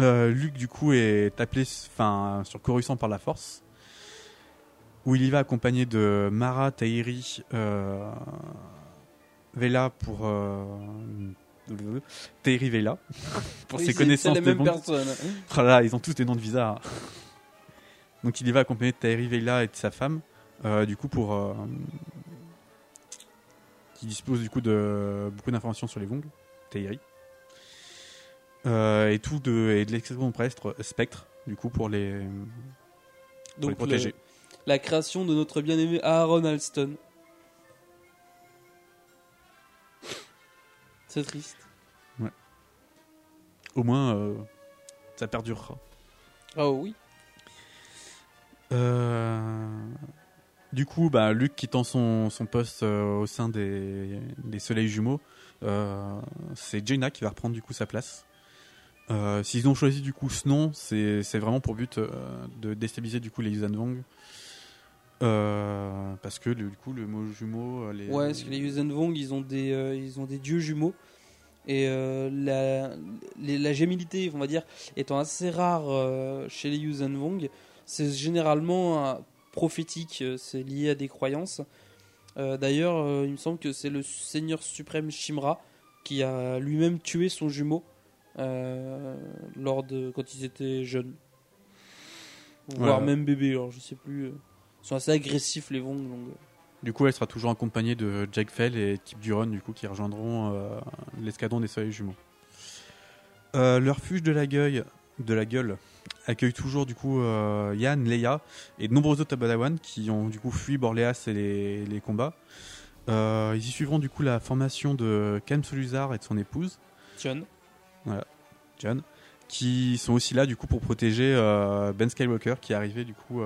Euh, Luc du coup est appelé sur Coruscant par la Force où il y va accompagné de Mara Tahiri euh, Vela pour Tahiri Vela pour Oui, ses connaissances C'est la même bons- personne. Oh là là, ils ont tous des noms de bizarres. Donc il y va accompagné de Tahiri Veila et de sa femme, euh, du coup pour euh, qui dispose du coup de beaucoup d'informations sur les Vong, Tahiri. Euh, et tout de et de prestre Spectre, du coup pour les pour les Donc, protéger. le- la création de notre bien-aimé Aaron Alston. C'est triste. Au moins ça perdurera. Ah oui. Euh, Du coup, bah, Luc quittant son, son poste euh, au sein des, des Soleils Jumeaux, euh, c'est Jaina qui va reprendre du coup sa place. S'ils ont choisi du coup ce nom, c'est vraiment pour but de déstabiliser du coup les Yuuzhan parce que du coup le mot jumeau, les... Ouais, parce que les Yuuzhan ils ont des, ils ont des dieux jumeaux. Et la, la gémilité, on va dire, étant assez rare chez les Yuuzhan c'est généralement prophétique, euh, c'est lié à des croyances. Euh, D'ailleurs, euh, il me semble que c'est le Seigneur suprême Shimra qui a lui-même tué son jumeau euh, lors de quand ils étaient jeunes, voire Ouais. même bébés. Alors je sais plus. Ils sont assez agressifs les Vong. Donc, Du coup, elle sera toujours accompagnée de Jack Fell et Tip Duron, du coup, qui rejoindront euh, l'escadron des Soleils Jumeaux. Euh, le refuge de la gueule, de la gueule accueille toujours du coup euh, Yann, Leia et de nombreux autres Padawan qui ont du coup fui Borléas et les, les combats. Euh, ils y suivront du coup la formation de Cam Soluzar et de son épouse, John. voilà, John, qui sont aussi là du coup pour protéger euh, Ben Skywalker qui est arrivé du coup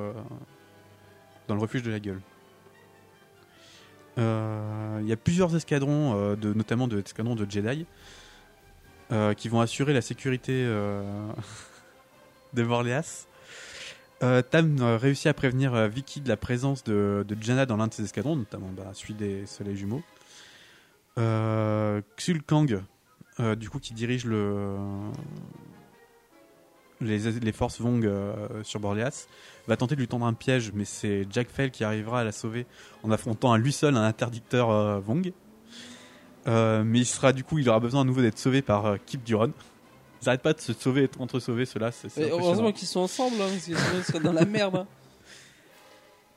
dans le refuge de la gueule. Il y a plusieurs escadrons, de, notamment de escadrons de Jedi, qui vont assurer la sécurité de Morleas. Euh, Tam euh, réussit à prévenir euh, Vicky de la présence de, de Janna dans l'un de ses escadrons, notamment bah, celui des Soleils Jumeaux. Xul Kang, du coup, qui dirige le, les, forces Vong sur Borleas, va tenter de lui tendre un piège, mais c'est Jack Fell qui arrivera à la sauver en affrontant à lui seul un interdicteur Vong. Mais il sera du coup, il aura besoin à nouveau d'être sauvé par Kip Duron. Ils n'arrêtent pas de se sauver et de contre-sauver, ceux-là. C'est, heureusement qu'ils sont ensemble, hein, parce que sinon ils seraient dans la merde. hein.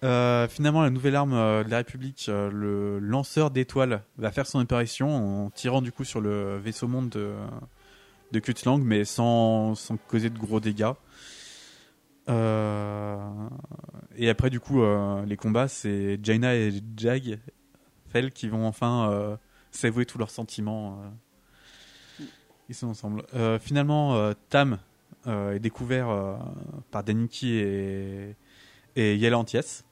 Euh, finalement, la nouvelle arme euh, de la République, euh, le lanceur d'étoiles, va faire son apparition en tirant du coup sur le vaisseau monde de, de Kutlang, mais sans, sans causer de gros dégâts. Euh, et après, du coup, euh, les combats, c'est Jaina et Jag Fell qui vont enfin euh, s'avouer tous leurs sentiments. euh. Ils sont ensemble. Euh, finalement, euh, Tam euh, est découvert euh, par Deniki et, et Yela Antiès.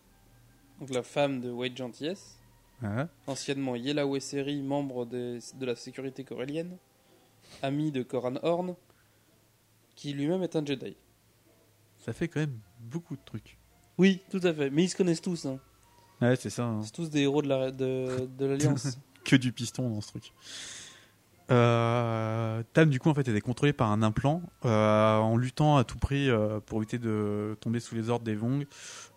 Donc la femme de Wade Gentillesse, Ouais. anciennement Yela Wesseri, membre des- de la sécurité corélienne, ami de Coran Horn, qui lui-même est un Jedi. Ça fait quand même beaucoup de trucs. Oui, tout à fait. Mais ils se connaissent tous. Hein. Ouais, c'est ça. hein. C'est tous des héros de la- de, de l'Alliance. que du piston dans ce truc. Euh, Tam, du coup, en fait, était contrôlé par un implant. Euh, en luttant à tout prix euh, pour éviter de tomber sous les ordres des Vong,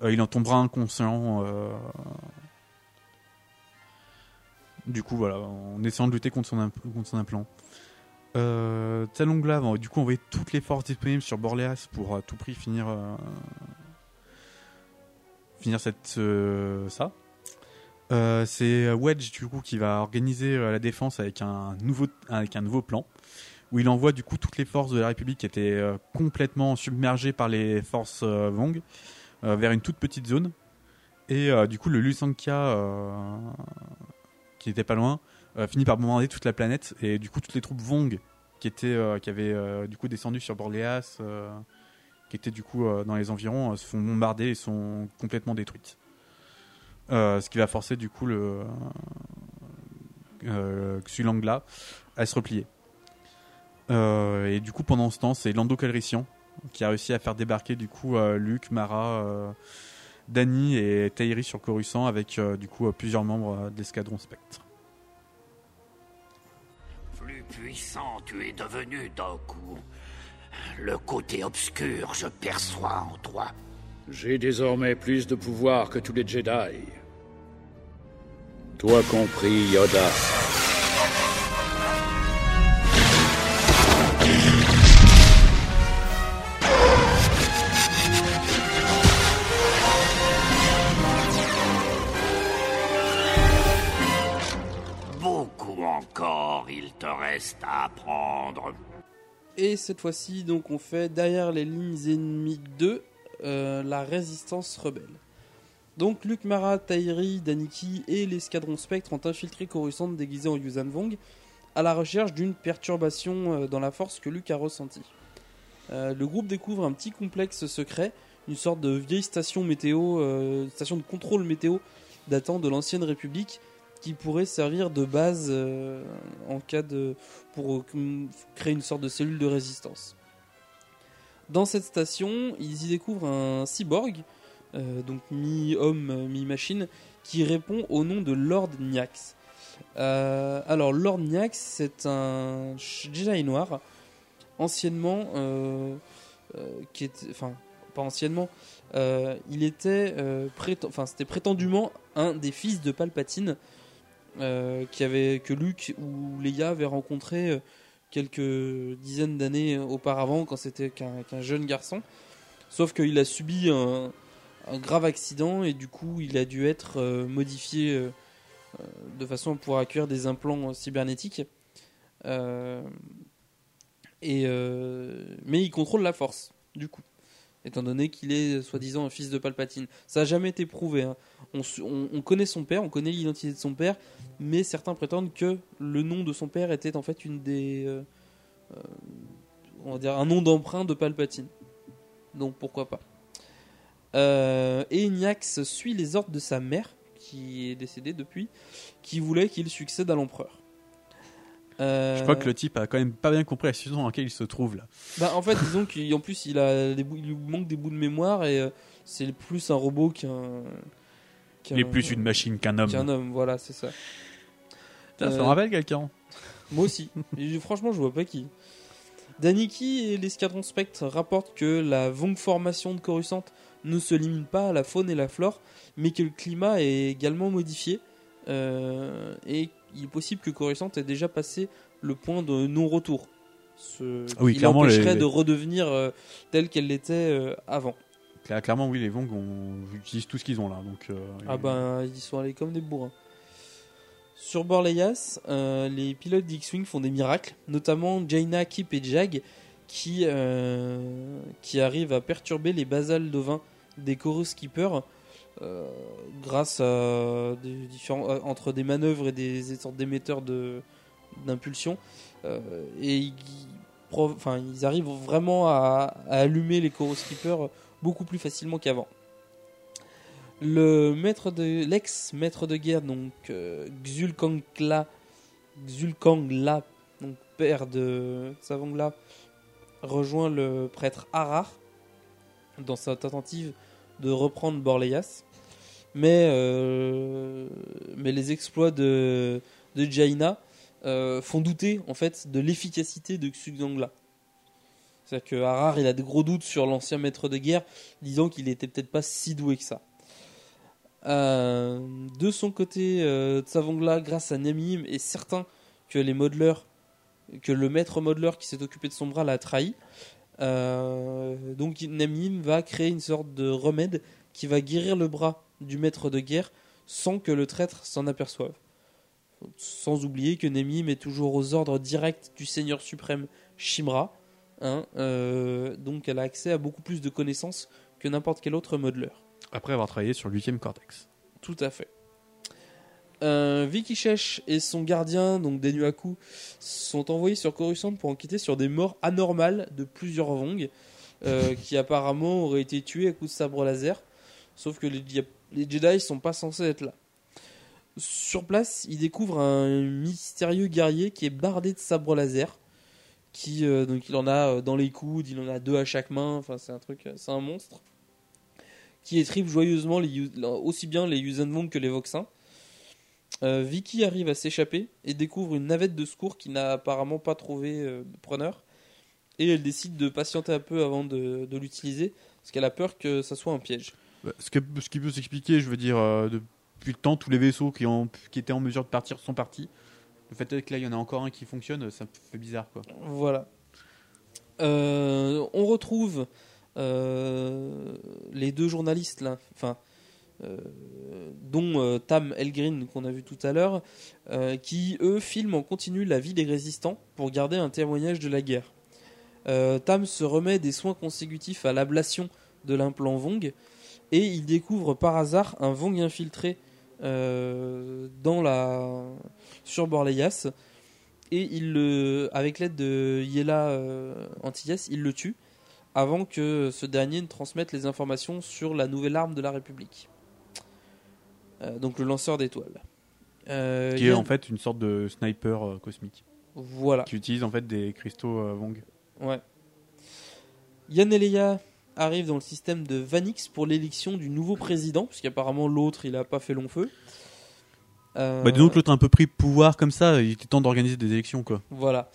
il en tombera inconscient. Du coup, voilà, en essayant de lutter contre son, implant. Euh, Talongla va du coup envoyer toutes les forces disponibles sur Borléas pour à tout prix finir finir ça. Euh, c'est Wedge du coup qui va organiser euh, la défense avec un nouveau plan où il envoie du coup toutes les forces de la République qui étaient euh, complètement submergées par les forces euh, Vong euh, vers une toute petite zone et euh, du coup le Lusankia euh, qui était pas loin euh, finit par bombarder toute la planète et du coup toutes les troupes Vong qui euh, avaient euh, du coup descendu sur Borléas euh, qui étaient du coup euh, dans les environs euh, se font bombarder et sont complètement détruites. Euh, ce qui va forcer du coup le euh, Xulangla à se replier. Euh, et du coup pendant ce temps c'est Lando Calrissian qui a réussi à faire débarquer du coup euh, Luke, Mara, euh, Dany et Tairi sur Coruscant avec euh, du coup euh, plusieurs membres euh, de l'escadron Spectre. Plus puissant tu es devenu, Doku. Le côté obscur, je perçois en toi. J'ai désormais plus de pouvoir que tous les Jedi. Toi compris, Yoda. Beaucoup encore, il te reste à apprendre. Et cette fois-ci, donc, on fait derrière les lignes ennemies 2, euh, la résistance rebelle. Donc, Luke Mara, Tairi, Daniki et l'escadron Spectre ont infiltré Coruscant déguisé en Yuuzhan Vong à la recherche d'une perturbation euh, dans la force que Luke a ressentie. Euh, le groupe découvre un petit complexe secret, une sorte de vieille station météo, station de contrôle météo datant de l'ancienne République, qui pourrait servir de base pour créer une sorte de cellule de résistance. Dans cette station, ils y découvrent un cyborg, euh, donc mi-homme, mi-machine, qui répond au nom de Lord Nyax. Euh, alors, Lord Nyax, c'est un Jedi noir, anciennement, euh, qui était, enfin, pas anciennement, il était, enfin, c'était prétendument un des fils de Palpatine, qui avait, que Luke ou Leia avaient rencontré quelques dizaines d'années auparavant, quand c'était qu'un jeune garçon. Sauf qu'il a subi un, grave accident et du coup, il a dû être euh, modifié euh, euh, de façon à pouvoir accueillir des implants cybernétiques. Mais il contrôle la force, du coup. Étant donné qu'il est soi-disant un fils de Palpatine. Ça n'a jamais été prouvé. hein. On, connaît son père, on connaît l'identité de son père, mais certains prétendent que le nom de son père était en fait une des. euh, euh, on va dire un nom d'emprunt de Palpatine. Donc pourquoi pas. Euh, et Niax suit les ordres de sa mère, qui est décédée depuis, qui voulait qu'il succède à l'empereur. Euh, Je crois que le type a quand même pas bien compris la situation dans laquelle il se trouve là. bah, en fait, disons qu'en plus, il, a des bouts- il lui manque des bouts de mémoire et euh, c'est plus un robot qu'un. qu'un- Il est plus une machine qu'un homme. Qu'un homme, voilà, c'est ça. Putain, ça Euh, me rappelle quelqu'un. Moi aussi. Et franchement, je vois pas qui. Daniki et l'escadron Spectre rapportent que la Vong formation de Coruscant ne se limite pas à la faune et la flore, mais que le climat est également modifié. euh, et il est possible que Coruscant ait déjà passé le point de non-retour. Ce Ah oui, clairement, les- de redevenir euh, telle qu'elle l'était euh, avant. Cla- Clairement, oui, les Vong on utilise tout ce qu'ils ont là. Donc, euh, Ah ben, ils sont allés comme des bourrins. Sur Borleias, euh, les pilotes d'X-Wing font des miracles, notamment Jaina, Kip et Jag, qui, qui arrivent à perturber les basales de vin des Chorus Keepers euh, grâce à des différents, euh, entre des manœuvres et des, sortes d'émetteurs d'impulsion. Euh, et ils, arrivent vraiment à, allumer les Keepers beaucoup plus facilement qu'avant. Le maître de l'ex maître de guerre donc euh, Xulkangla Xulkangla donc père de Savongla rejoint le prêtre Harar dans sa tentative de reprendre Borleias mais euh, mais les exploits de de Jaina euh, font douter en fait de l'efficacité de Xulkangla c'est-à-dire que Harar il a des gros doutes sur l'ancien maître de guerre disant qu'il était peut-être pas si doué que ça euh, de son côté, euh, Tsavongla, grâce à Namim, est certain que les modeleurs que le maître modeleur qui s'est occupé de son bras l'a trahi. Donc Nemnim va créer une sorte de remède qui va guérir le bras du maître de guerre sans que le traître s'en aperçoive. Sans oublier que Nemim est toujours aux ordres directs du Seigneur suprême Shimra. hein, euh, donc elle a accès à beaucoup plus de connaissances que n'importe quel autre modeleur. Après avoir travaillé sur le 8 cortex. Tout à fait. Euh, Vicky Shesh et son gardien, donc Denuaku, sont envoyés sur Coruscant pour enquêter sur des morts anormales de plusieurs Vong, euh, qui apparemment auraient été tués à coups de sabre laser. Sauf que les, les Jedi sont pas censés être là. Sur place, ils découvrent un mystérieux guerrier qui est bardé de sabres laser. Qui, euh, il en a euh, dans les coudes, il en a deux à chaque main. Enfin, c'est un truc, euh, c'est un monstre qui étripe joyeusement aussi bien les Yuuzhan que les Voxins. Vicky arrive à s'échapper et découvre une navette de secours qui n'a apparemment pas trouvé de preneur. Et elle décide de patienter un peu avant de, de l'utiliser parce qu'elle a peur que ça soit un piège. Bah, Ce, qui peut s'expliquer, je veux dire, euh, depuis le temps, tous les vaisseaux qui, étaient en mesure de partir sont partis. Le fait que là, il y en a encore un qui fonctionne, ça fait bizarre. Voilà. Euh, on retrouve euh, les deux journalistes enfin, dont Tam Elgrin qu'on a vu tout à l'heure, qui eux filment en continu la vie des résistants pour garder un témoignage de la guerre. Tam se remet des soins consécutifs à l'ablation de l'implant Vong et il découvre par hasard un Vong infiltré euh, dans la sur Borleias et il le, avec l'aide de Yela euh, Antilles, il le tue avant que ce dernier ne transmette les informations sur la nouvelle arme de la République. Euh, donc le lanceur d'étoiles. Euh, qui est en fait une sorte de sniper cosmique. Voilà. Qui utilise en fait des cristaux Vong. Ouais. Yann et Leia arrivent dans le système de Vanix pour l'élection du nouveau président, puisqu'apparemment l'autre il a pas fait long feu. Euh, Bah, disons que l'autre a un peu pris pouvoir comme ça, il était temps d'organiser des élections, quoi. Voilà.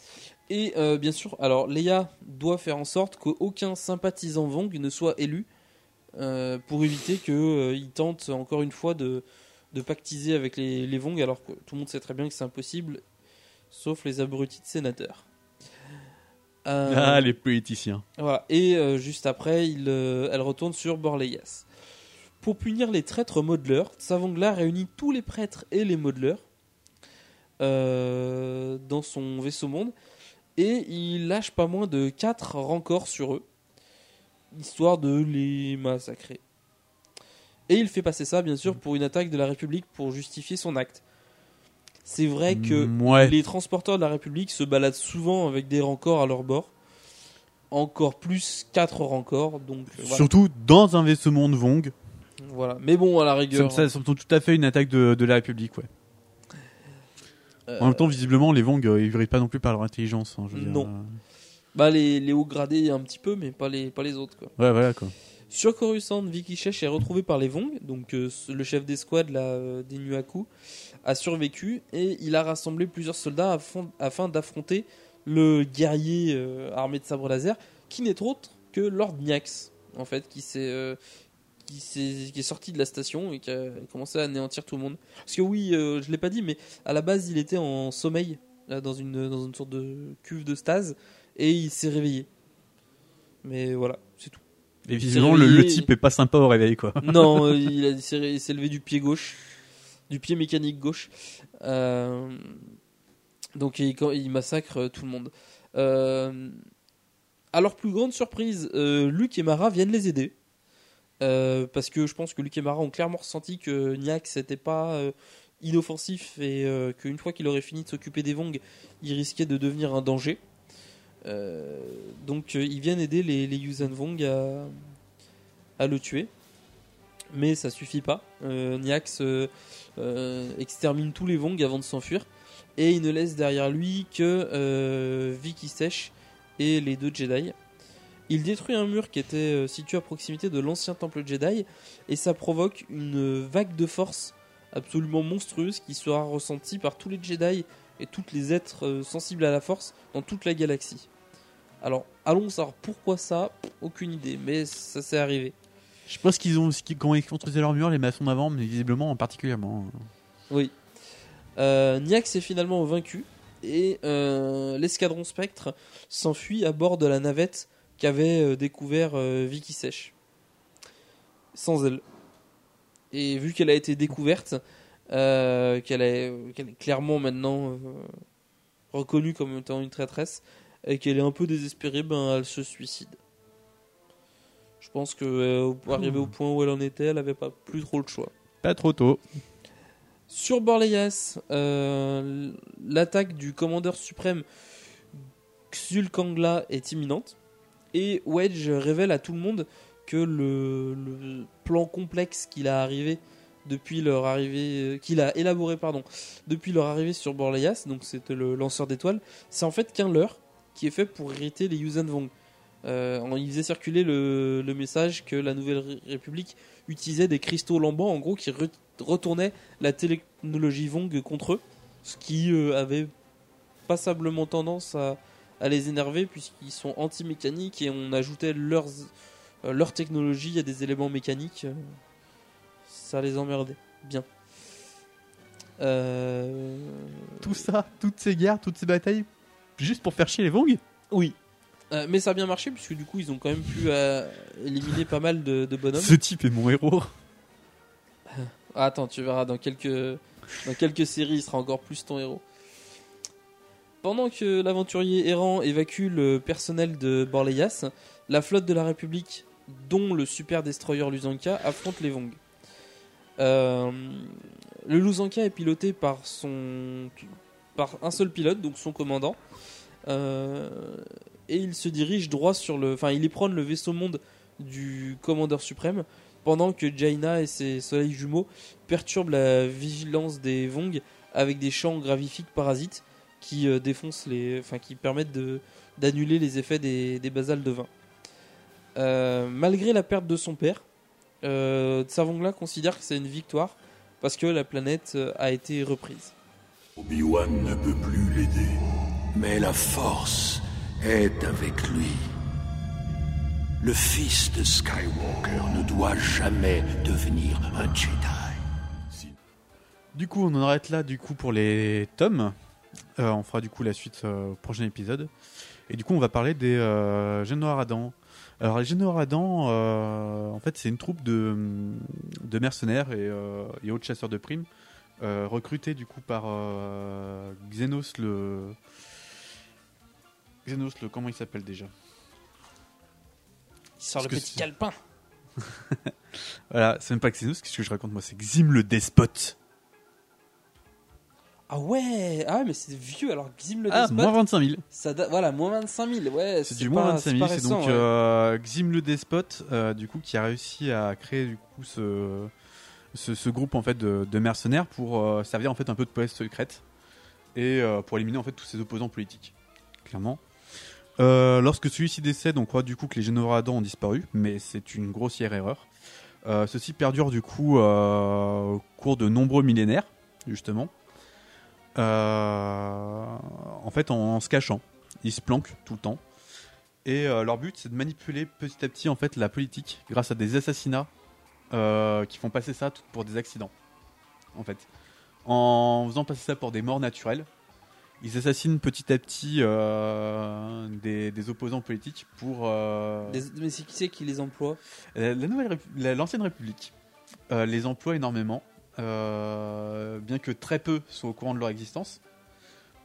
Et euh, bien sûr, alors Leia doit faire en sorte qu'aucun sympathisant Vong ne soit élu euh, pour éviter qu'il tente encore une fois de, de pactiser avec les, les Vong, alors que tout le monde sait très bien que c'est impossible, sauf les abrutis de sénateurs. Euh, Ah, les politiciens. Voilà. Et euh, juste après, il, euh, elle retourne sur Borleias. Pour punir les traîtres modeleurs, Savangla réunit tous les prêtres et les modeleurs dans son vaisseau monde et il lâche pas moins de 4 rancors sur eux, histoire de les massacrer. Et il fait passer ça, bien sûr, pour une attaque de la République pour justifier son acte. C'est vrai que Mm, ouais. les transporteurs de la République se baladent souvent avec des rancors à leur bord. Encore plus 4 rancors, donc euh, voilà. Surtout dans un vaisseau monde Vong. Voilà. Mais bon, à la rigueur. Ça, ça semble tout à fait une attaque de, de la République, ouais. Euh, En même temps, visiblement, les Vong, euh, ils brillent pas non plus par leur intelligence. hein, je veux Non. euh. Bah les, les hauts gradés un petit peu, mais pas les, pas les autres quoi. Ouais, voilà, quoi. Sur Coruscant, Vicky Shesh est retrouvé par les Vong, donc euh, le chef d'escouade là, euh, des Nuaku, a survécu et il a rassemblé plusieurs soldats afin, d'affronter le guerrier euh, armé de sabre laser, qui n'est autre que Lord Nyax, en fait, qui s'est euh, qui, s'est- qui est sorti de la station et qui a commencé à anéantir tout le monde. Parce que oui, euh, je l'ai pas dit, mais à la base il était en sommeil là, dans une dans une sorte de cuve de stase et il s'est réveillé. Mais voilà, c'est tout. Et visiblement, le, type est pas sympa au réveil, quoi. non, il, il s'est levé du pied gauche, du pied mécanique gauche. Euh, donc il, massacre euh, tout le monde. Euh, à leur plus grande surprise, euh, Luke et Mara viennent les aider. Parce que je pense que Luke et Mara ont clairement ressenti que Niax n'était pas inoffensif et qu'une fois qu'il aurait fini de s'occuper des Vong, il risquait de devenir un danger. Donc ils viennent aider les, les Yuuzhan Vong à, le tuer. Mais ça suffit pas. Niax extermine tous les Vong avant de s'enfuir. Et il ne laisse derrière lui que euh, Vicky Sèche et les deux Jedi. Il détruit un mur qui était euh, situé à proximité de l'ancien temple Jedi. Et ça provoque une vague de force absolument monstrueuse qui sera ressentie par tous les Jedi et tous les êtres euh, sensibles à la force dans toute la galaxie. Alors, allons savoir pourquoi ça, aucune idée, mais ça s'est arrivé. Je sais pas ce qu'ils ont, ce leur mur, les maçons d'avant, mais visiblement, particulièrement. Oui. Euh, Niax est finalement vaincu et euh, l'escadron Spectre s'enfuit à bord de la navette qu'avait euh, découvert Vicky Sèche. Sans elle. Et vu qu'elle a été découverte, qu'elle est, clairement maintenant reconnue comme étant une traîtresse, et qu'elle est un peu désespérée, ben elle se suicide. Je pense que euh, pour arriver au point où elle en était, elle avait pas plus trop le choix. Pas trop tôt. Sur Borleias, euh, l'attaque du commandeur suprême Xul Kangla est imminente et Wedge révèle à tout le monde que le, le plan complexe qu'il a arrivé depuis leur arrivée, euh, qu'il a élaboré pardon, depuis leur arrivée sur Borleias, donc c'était le lanceur d'étoiles, c'est en fait qu'un leurre qui est fait pour irriter les Yuuzhan Vong. Euh, il faisait circuler le, le message que la Nouvelle Ré- République utilisait des cristaux lambants, en gros, qui re- retournaient la technologie Vong contre eux, ce qui euh, avait passablement tendance à, à les énerver, puisqu'ils sont anti-mécaniques et on ajoutait leurs, euh, leur technologie à des éléments mécaniques. euh, ça les emmerdait. Bien. Tout ça, toutes ces guerres, toutes ces batailles, juste pour faire chier les Vong? Oui. Euh, mais ça a bien marché puisque du coup ils ont quand même pu euh, éliminer pas mal de, de bonhommes. Ce type est mon héros. Ah, attends, tu verras dans quelques dans quelques séries, il sera encore plus ton héros. Pendant que l'aventurier errant évacue le personnel de Borleias, la flotte de la République, dont le super destroyer Lusanka, affronte les Vong. Euh, le Lusanka est piloté par son par un seul pilote, donc son commandant. Euh, et il se dirige droit sur le. Enfin, il éprône le vaisseau monde du commandeur suprême, pendant que Jaina et ses soleils jumeaux perturbent la vigilance des Vong avec des champs gravifiques parasites qui euh, défoncent les. Enfin, qui permettent d'annuler les effets des, des basales de vin. Euh, malgré la perte de son père, euh, Tsavongla considère que c'est une victoire parce que la planète euh, a été reprise. Obi-Wan ne peut plus l'aider, mais la Force est avec lui. Le fils de Skywalker ne doit jamais devenir un Jedi. Du coup, on en arrête là du coup pour les tomes. Euh, on fera du coup la suite euh, au prochain épisode. Et du coup, on va parler des euh, Génois Radans. Alors, les Génois Radans, euh, en fait, c'est une troupe de, mercenaires et, et autres chasseurs de primes recrutés du coup par Xenos le. Xenos le. Comment il s'appelle déjà Il sort le Parce petit calepin. Voilà, c'est même pas Xenos, qu'est-ce que je raconte moi C'est Xim le despote. Ah ouais, ah ouais, mais c'est vieux alors Xim le Ah, Despote. moins 25 000. Ça voilà, moins 25 000, ouais. C'est du pas- moins 25 000. pas C'est donc ouais. euh, Xim le despote, euh, du coup, qui a réussi à créer du coup ce, ce, ce groupe en fait de, de mercenaires pour euh, servir en fait un peu de police secrète et pour éliminer en fait tous ses opposants politiques. Clairement. Euh, lorsque celui-ci décède, on croit du coup que les généraux ont disparu, mais c'est une grossière erreur. Euh, ceci perdure du coup euh, au cours de nombreux millénaires, justement. Euh, en fait, en, en se cachant, ils se planquent tout le temps. Et leur but, c'est de manipuler petit à petit en fait la politique grâce à des assassinats qui font passer ça pour des accidents. En fait, en faisant passer ça pour des morts naturelles, ils assassinent petit à petit euh, des, des opposants politiques pour. euh, Des- mais c'est qui c'est qui les emploie la, la nouvelle, la- l'ancienne République euh, les emploie énormément, euh, bien que très peu soient au courant de leur existence.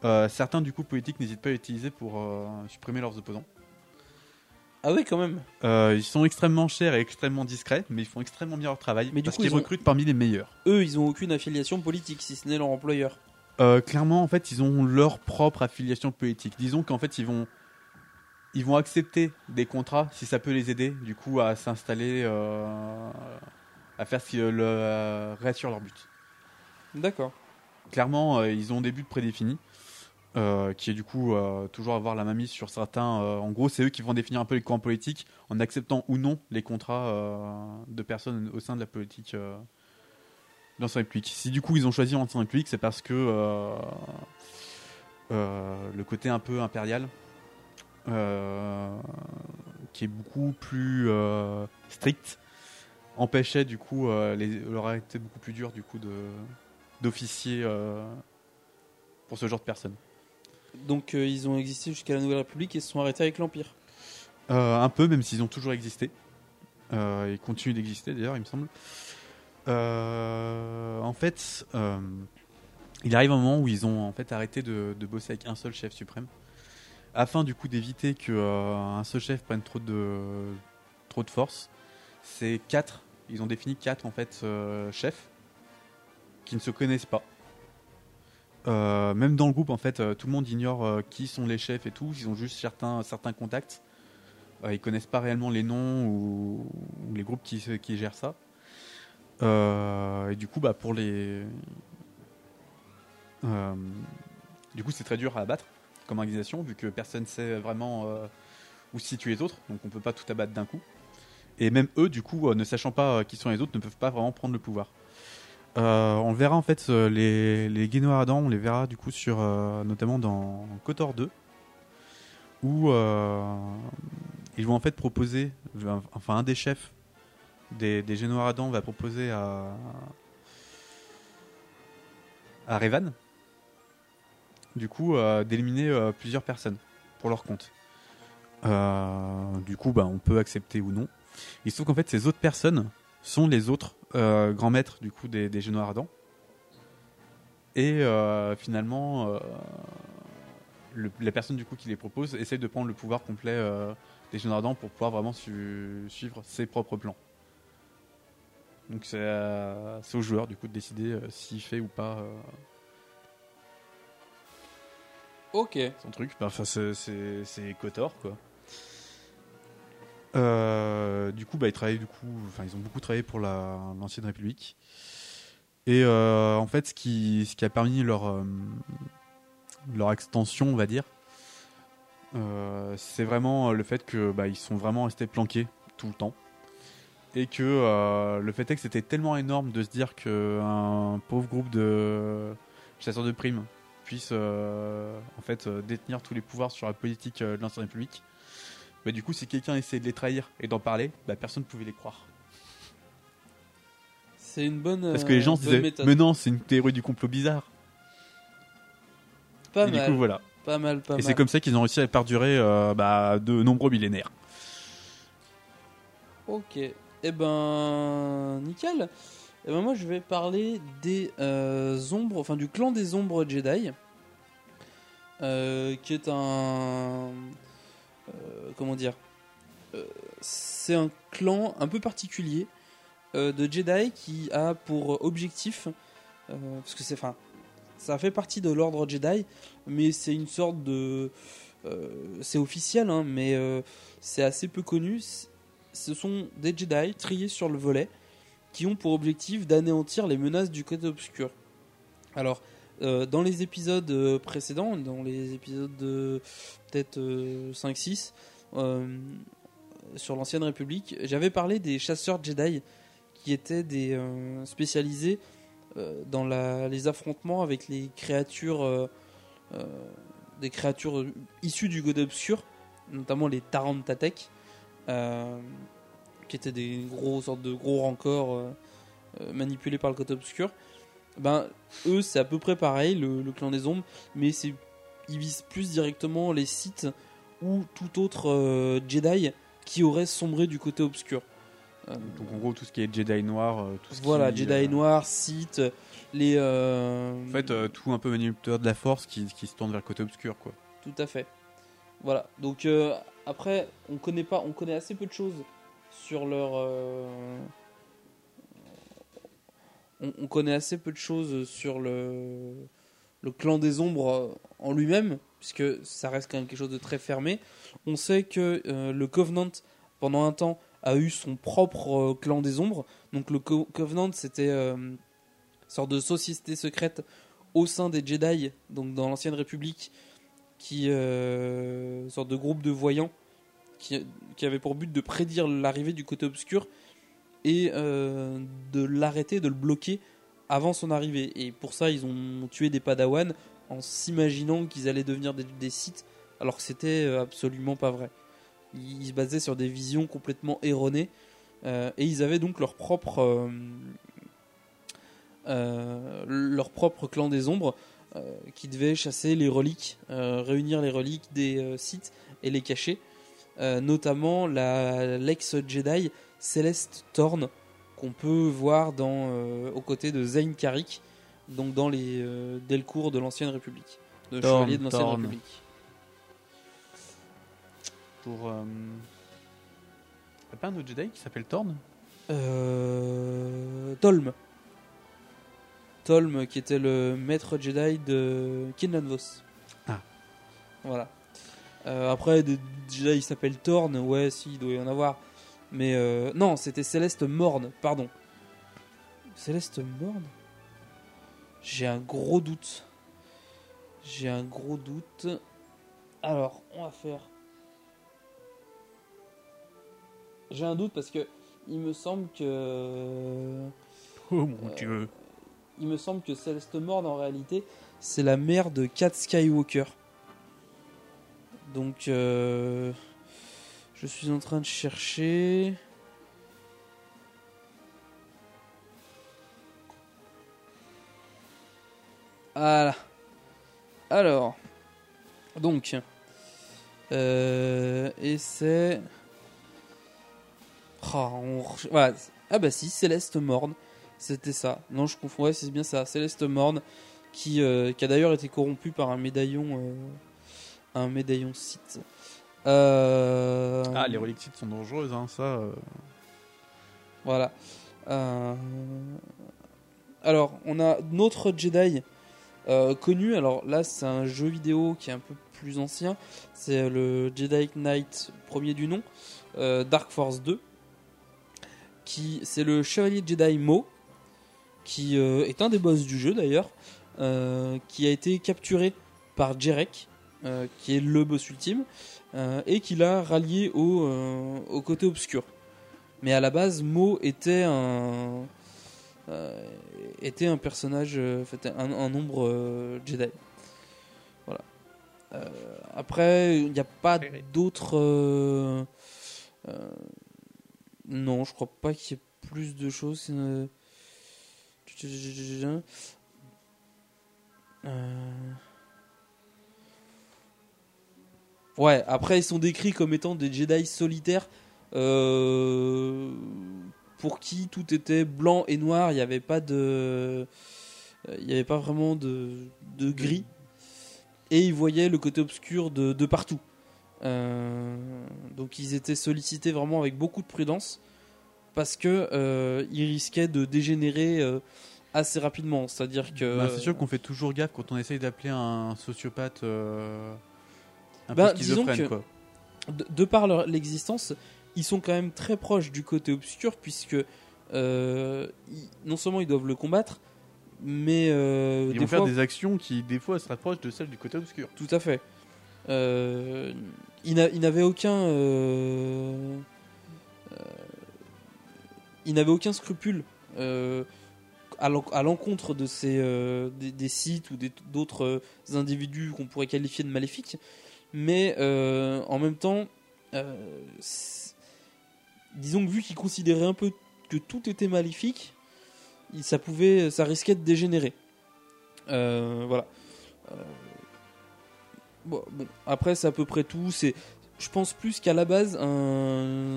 Euh, certains du coup politiques n'hésitent pas à l'utiliser pour euh, supprimer leurs opposants. Ah oui, quand même. Euh, ils sont extrêmement chers et extrêmement discrets, mais ils font extrêmement bien leur travail Mais du parce coup, qu'ils ils ont- recrutent parmi les meilleurs. Eux, ils ont aucune affiliation politique, si ce n'est leur employeur. Euh, clairement, en fait, ils ont leur propre affiliation politique. Disons qu'en fait, ils vont, ils vont accepter des contrats si ça peut les aider, du coup, à s'installer, euh, à faire ce qui euh, euh, réassure leur but. D'accord. Clairement, ils ont des buts prédéfinis, qui est du coup toujours avoir la mainmise sur certains. en gros, c'est eux qui vont définir un peu les courants politiques en acceptant ou non les contrats de personnes au sein de la politique Si du coup ils ont choisi l'Ancienne République, c'est parce que euh, euh, le côté un peu impérial, euh, qui est beaucoup plus strict, empêchait du coup, les, leur a été beaucoup plus dur du coup d'officier pour ce genre de personnes. Donc ils ont existé jusqu'à la Nouvelle République et se sont arrêtés avec l'Empire. Un peu, même s'ils ont toujours existé. Ils continuent d'exister d'ailleurs, il me semble. Euh, en fait, euh, il arrive un moment où ils ont en fait arrêté de, bosser avec un seul chef suprême, afin du coup d'éviter que euh, un seul chef prenne trop de trop de force. C'est quatre. Ils ont défini quatre en fait euh, chefs qui ne se connaissent pas. Même dans le groupe, en fait, tout le monde ignore qui sont les chefs et tout. Ils ont juste certains, certains contacts. Ils connaissent pas réellement les noms ou, ou les groupes qui, qui gèrent ça. Euh, et du coup, bah, pour les. Euh, du coup, c'est très dur à abattre comme organisation, vu que personne sait vraiment euh, où se situent les autres. Donc, on peut pas tout abattre d'un coup. Et même eux, du coup, ne sachant pas qui sont les autres, ne peuvent pas vraiment prendre le pouvoir. On verra en fait, les, les Guénois Adam, on les verra du coup sur, notamment dans Kotor 2, où ils vont en fait proposer, enfin un des chefs des, des Adam va proposer à, Revan, du coup, euh, d'éliminer euh, plusieurs personnes pour leur compte. Euh, du coup, bah, on peut accepter ou non. Il se trouve qu'en fait, ces autres personnes sont les autres grands maîtres du coup des, des ardents. Et finalement, le- la personne du coup qui les propose essaie de prendre le pouvoir complet des Génois ardents pour pouvoir vraiment su- suivre ses propres plans. Donc c'est euh, c'est au joueur du coup de décider euh, s'il fait ou pas euh, Ok. son truc. Bah, Enfin, c'est- Kotor, quoi. Euh, du coup, bah, ils travaillent du coup, enfin, ils ont beaucoup travaillé pour la- l'ancienne République. Et euh, en fait, ce qui, ce qui a permis leur euh, leur extension, on va dire, euh, c'est vraiment le fait que bah, ils sont vraiment restés planqués tout le temps. Et que euh, le fait est que c'était tellement énorme de se dire qu'un pauvre groupe de chasseurs de primes puisse euh, en fait euh, détenir tous les pouvoirs sur la politique de l'ancienne République. Bah, du coup, si quelqu'un essayait de les trahir et d'en parler, bah, personne ne pouvait les croire. C'est une bonne. Parce que les gens se disaient, méthode. mais non, c'est une théorie du complot bizarre. Pas et mal. du coup, voilà. Pas mal, pas et c'est comme ça qu'ils ont réussi à perdurer bah, de nombreux millénaires. Ok. Eh ben, nickel. Eh ben moi, je vais parler des euh, ombres, enfin du clan des ombres Jedi, euh, qui est un, euh, comment dire, c'est un clan un peu particulier de Jedi qui a pour objectif, parce que c'est, enfin, ça fait partie de l'ordre Jedi, mais c'est une sorte de, c'est officiel, hein, mais c'est assez peu connu. Ce sont des Jedi triés sur le volet qui ont pour objectif d'anéantir les menaces du côté obscur. Alors, euh, dans les épisodes euh, précédents, dans les épisodes de peut-être 5-6, euh, sur l'ancienne République, j'avais parlé des chasseurs Jedi qui étaient des spécialisés dans les affrontements avec les créatures, issues du God obscur, notamment les Tarantatek, euh, qui étaient des gros sortes de gros rancors euh, euh, manipulés par le côté obscur. Ben eux c'est à peu près pareil le, le clan des ombres, mais c'est ils visent plus directement les sites ou tout autre euh, Jedi qui aurait sombré du côté obscur. Euh, Donc en gros, tout ce qui est Jedi noir, euh, tout ce voilà, qui, Jedi euh, noir, Sith, les. euh, En fait, euh, tout un peu manipulateur de la force qui, qui se tourne vers le côté obscur, quoi. Tout à fait. Voilà. Donc euh, après, on connaît pas, assez peu de choses sur leur. euh, choses sur le clan des ombres en lui-même, puisque ça reste quand même quelque chose de très fermé. On sait que euh, le Covenant, pendant un temps, a eu son propre euh, clan des ombres. Donc le Co- Covenant, c'était une sorte de société secrète au sein des Jedi, donc dans l'ancienne République, qui euh, sorte de groupe de voyants qui, qui avait pour but de prédire l'arrivée du côté obscur et euh, de l'arrêter, de le bloquer avant son arrivée. Et pour ça, ils ont tué des Padawan en s'imaginant qu'ils allaient devenir des, des Sith, alors que c'était euh, absolument pas vrai. Ils, se basaient sur des visions complètement erronées euh, et ils avaient donc leur propre leur propre clan des ombres qui devait chasser les reliques, euh, réunir les reliques des euh, sites et les cacher. Euh, notamment la l'ex-Jedi Céleste Thorn, qu'on peut voir dans, euh, aux côtés de Zayn Karik, donc dans les euh, Delcourt de l'Ancienne République, de Thorn, Chevalier de l'Ancienne. République. Pour. Euh... y a pas un autre Jedi qui s'appelle Thorn Euh, Tolm. Tolm, qui était le maître Jedi de Kinlan Vos. Ah. Voilà. Euh, après, des Jedi qui s'appellent Thorn, ouais, si, il doit y en avoir. Mais euh, non, c'était Céleste Morne, pardon. Céleste Morne? J'ai un gros doute. J'ai un gros doute. Alors, on va faire. J'ai un doute parce que il me semble que. Oh mon dieu. Il me semble que Céleste Morne en réalité c'est la mère de Kat Skywalker. Donc euh, je suis en train de chercher. Voilà. Alors. Donc. Euh, et c'est. Voilà. Ah bah si, Céleste Morne. C'était ça. Non, je confonds. Ouais, c'est bien ça. Céleste Morne. Qui, euh, qui a d'ailleurs été corrompu par un médaillon. euh, un médaillon Sith. Euh, Ah, les reliques Sith sont dangereuses, hein, ça. voilà. Alors, on a notre Jedi connu. Alors là, c'est un jeu vidéo qui est un peu plus ancien. C'est le Jedi Knight premier du nom, Dark Force 2. Qui, c'est le chevalier Jedi Mo, qui euh, est un des boss du jeu d'ailleurs, euh, qui a été capturé par Jerek, euh, qui est le boss ultime, et qui l'a rallié au, au côté obscur. Mais à la base, Mo était un était un personnage, en fait, un, un nombre Jedi. Voilà. Euh, après, il n'y a pas d'autres. euh, euh, non, je crois pas qu'il y ait plus de choses. Euh, Ouais, après ils sont décrits comme étant des Jedi solitaires. Euh, pour qui tout était blanc et noir, il n'y avait pas de euh, il n'y avait pas vraiment de, de gris. Et ils voyaient le côté obscur de, de partout. Donc ils étaient sollicités vraiment avec beaucoup de prudence parce que euh, ils risquaient de dégénérer euh, assez rapidement. C'est-à-dire que Bah, c'est sûr qu'on fait toujours gaffe quand on essaye d'appeler un sociopathe euh, un Ben, peu schizophrène, que quoi. De, de par leur l'existence, ils sont quand même très proches du côté obscur puisque euh, ils- non seulement ils doivent le combattre, mais euh, Ils des vont faire des actions qui, des fois, se rapprochent de celles du côté obscur. Tout à fait. Euh, il n'a- il n'avait aucun. euh, euh, il n'avait aucun scrupule euh, à l'en- à l'encontre de ces euh, des, sites ou d'autres euh, individus qu'on pourrait qualifier de maléfiques, mais en même temps, disons que vu qu'il considérait un peu que tout était maléfique, ça pouvait, ça risquait de dégénérer. Voilà. Bon, après c'est à peu près tout. C'est, je pense plus qu'à la base,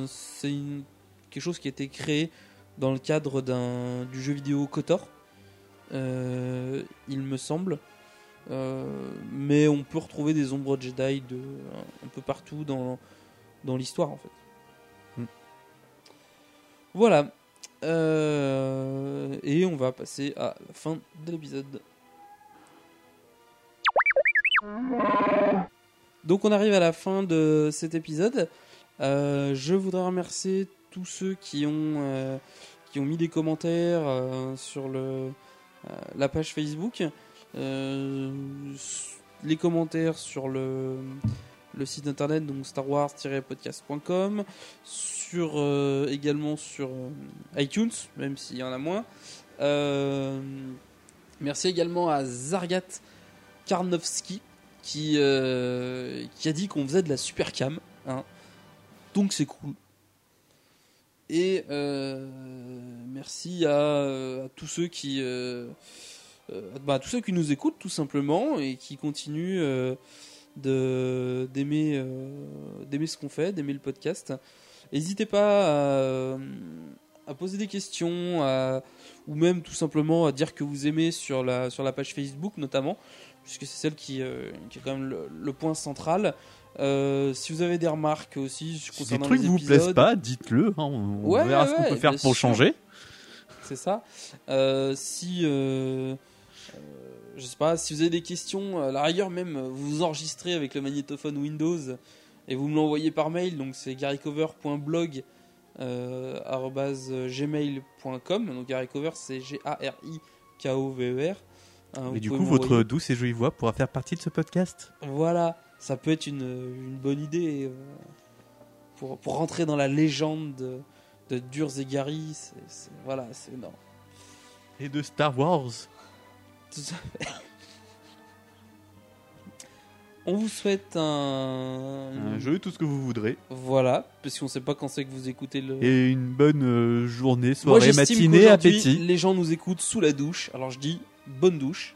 c'est une- quelque chose qui a été créé dans le cadre d'un du jeu vidéo Kotor, euh, il me semble. Euh, mais on peut retrouver des ombres Jedi de un, peu partout dans dans l'histoire en fait. Voilà. Euh, et on va passer à la fin de l'épisode. Donc on arrive à la fin de cet épisode. Euh, je voudrais remercier tous ceux qui ont, euh, qui ont mis des commentaires euh, sur le, euh, la page Facebook. Les commentaires sur le, le site internet, donc starwars-podcast.com. Sur, également sur iTunes, même s'il y en a moins. Merci également à Zargat Karnowski qui, qui a dit qu'on faisait de la super cam. Hein. Donc c'est cool. Et euh, merci à, à tous ceux qui, euh, euh, bah, tous ceux qui nous écoutent tout simplement et qui continuent euh, d'aimer euh, ce qu'on fait, d'aimer le podcast. N'hésitez pas à, poser des questions, ou même tout simplement à dire que vous aimez sur la sur la page Facebook notamment, puisque c'est celle qui, euh, qui est quand même le point central. Euh, si vous avez des remarques aussi Si des trucs les vous épisodes, plaisent pas, dites-le. hein, on Ouais, verra ce ouais, qu'on peut faire pour sûr. changer. C'est ça. Euh, si, euh, euh, je sais pas, si vous avez des questions, à la rigueur même, vous vous enregistrez avec le magnétophone Windows et vous me l'envoyez par mail. Donc c'est garycover.blog euh, arobase gmail.com. Donc garycover c'est G A R I K O V E. Hein, vous Et du coup, votre douce et jolie voix pourra faire partie de ce podcast. Voilà, ça peut être une, une bonne idée euh, pour, pour rentrer dans la légende de, de Durs et Gary. voilà, c'est énorme. Et de Star Wars. Tout à fait. On vous souhaite un... Un jeu, tout ce que vous voudrez. Voilà, parce qu'on sait pas quand c'est que vous écoutez le... Et une bonne euh, journée, Moi, soirée, j'estime matinée, appétit. Les gens nous écoutent sous la douche, alors je dis bonne douche.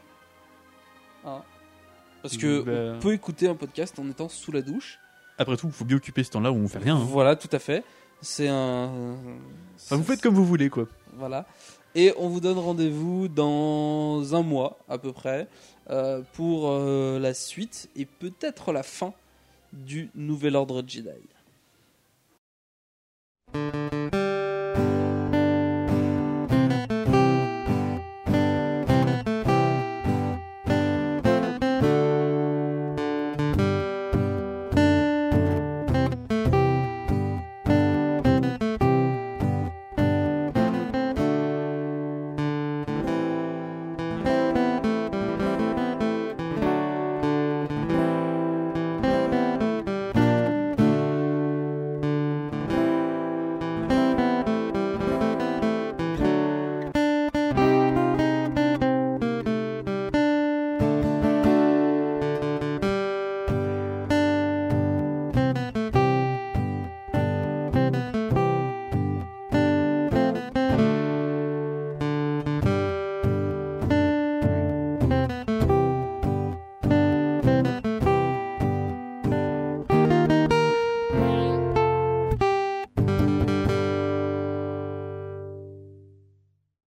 Hein. Parce que on peut écouter un podcast en étant sous la douche. Après tout, il faut bien occuper ce temps-là où on fait rien. hein. Voilà, tout à fait. C'est un... Enfin, vous faites comme vous voulez, quoi. Voilà. Et on vous donne rendez-vous dans un mois à peu près euh, pour euh, la suite et peut-être la fin du Nouvel Ordre Jedi.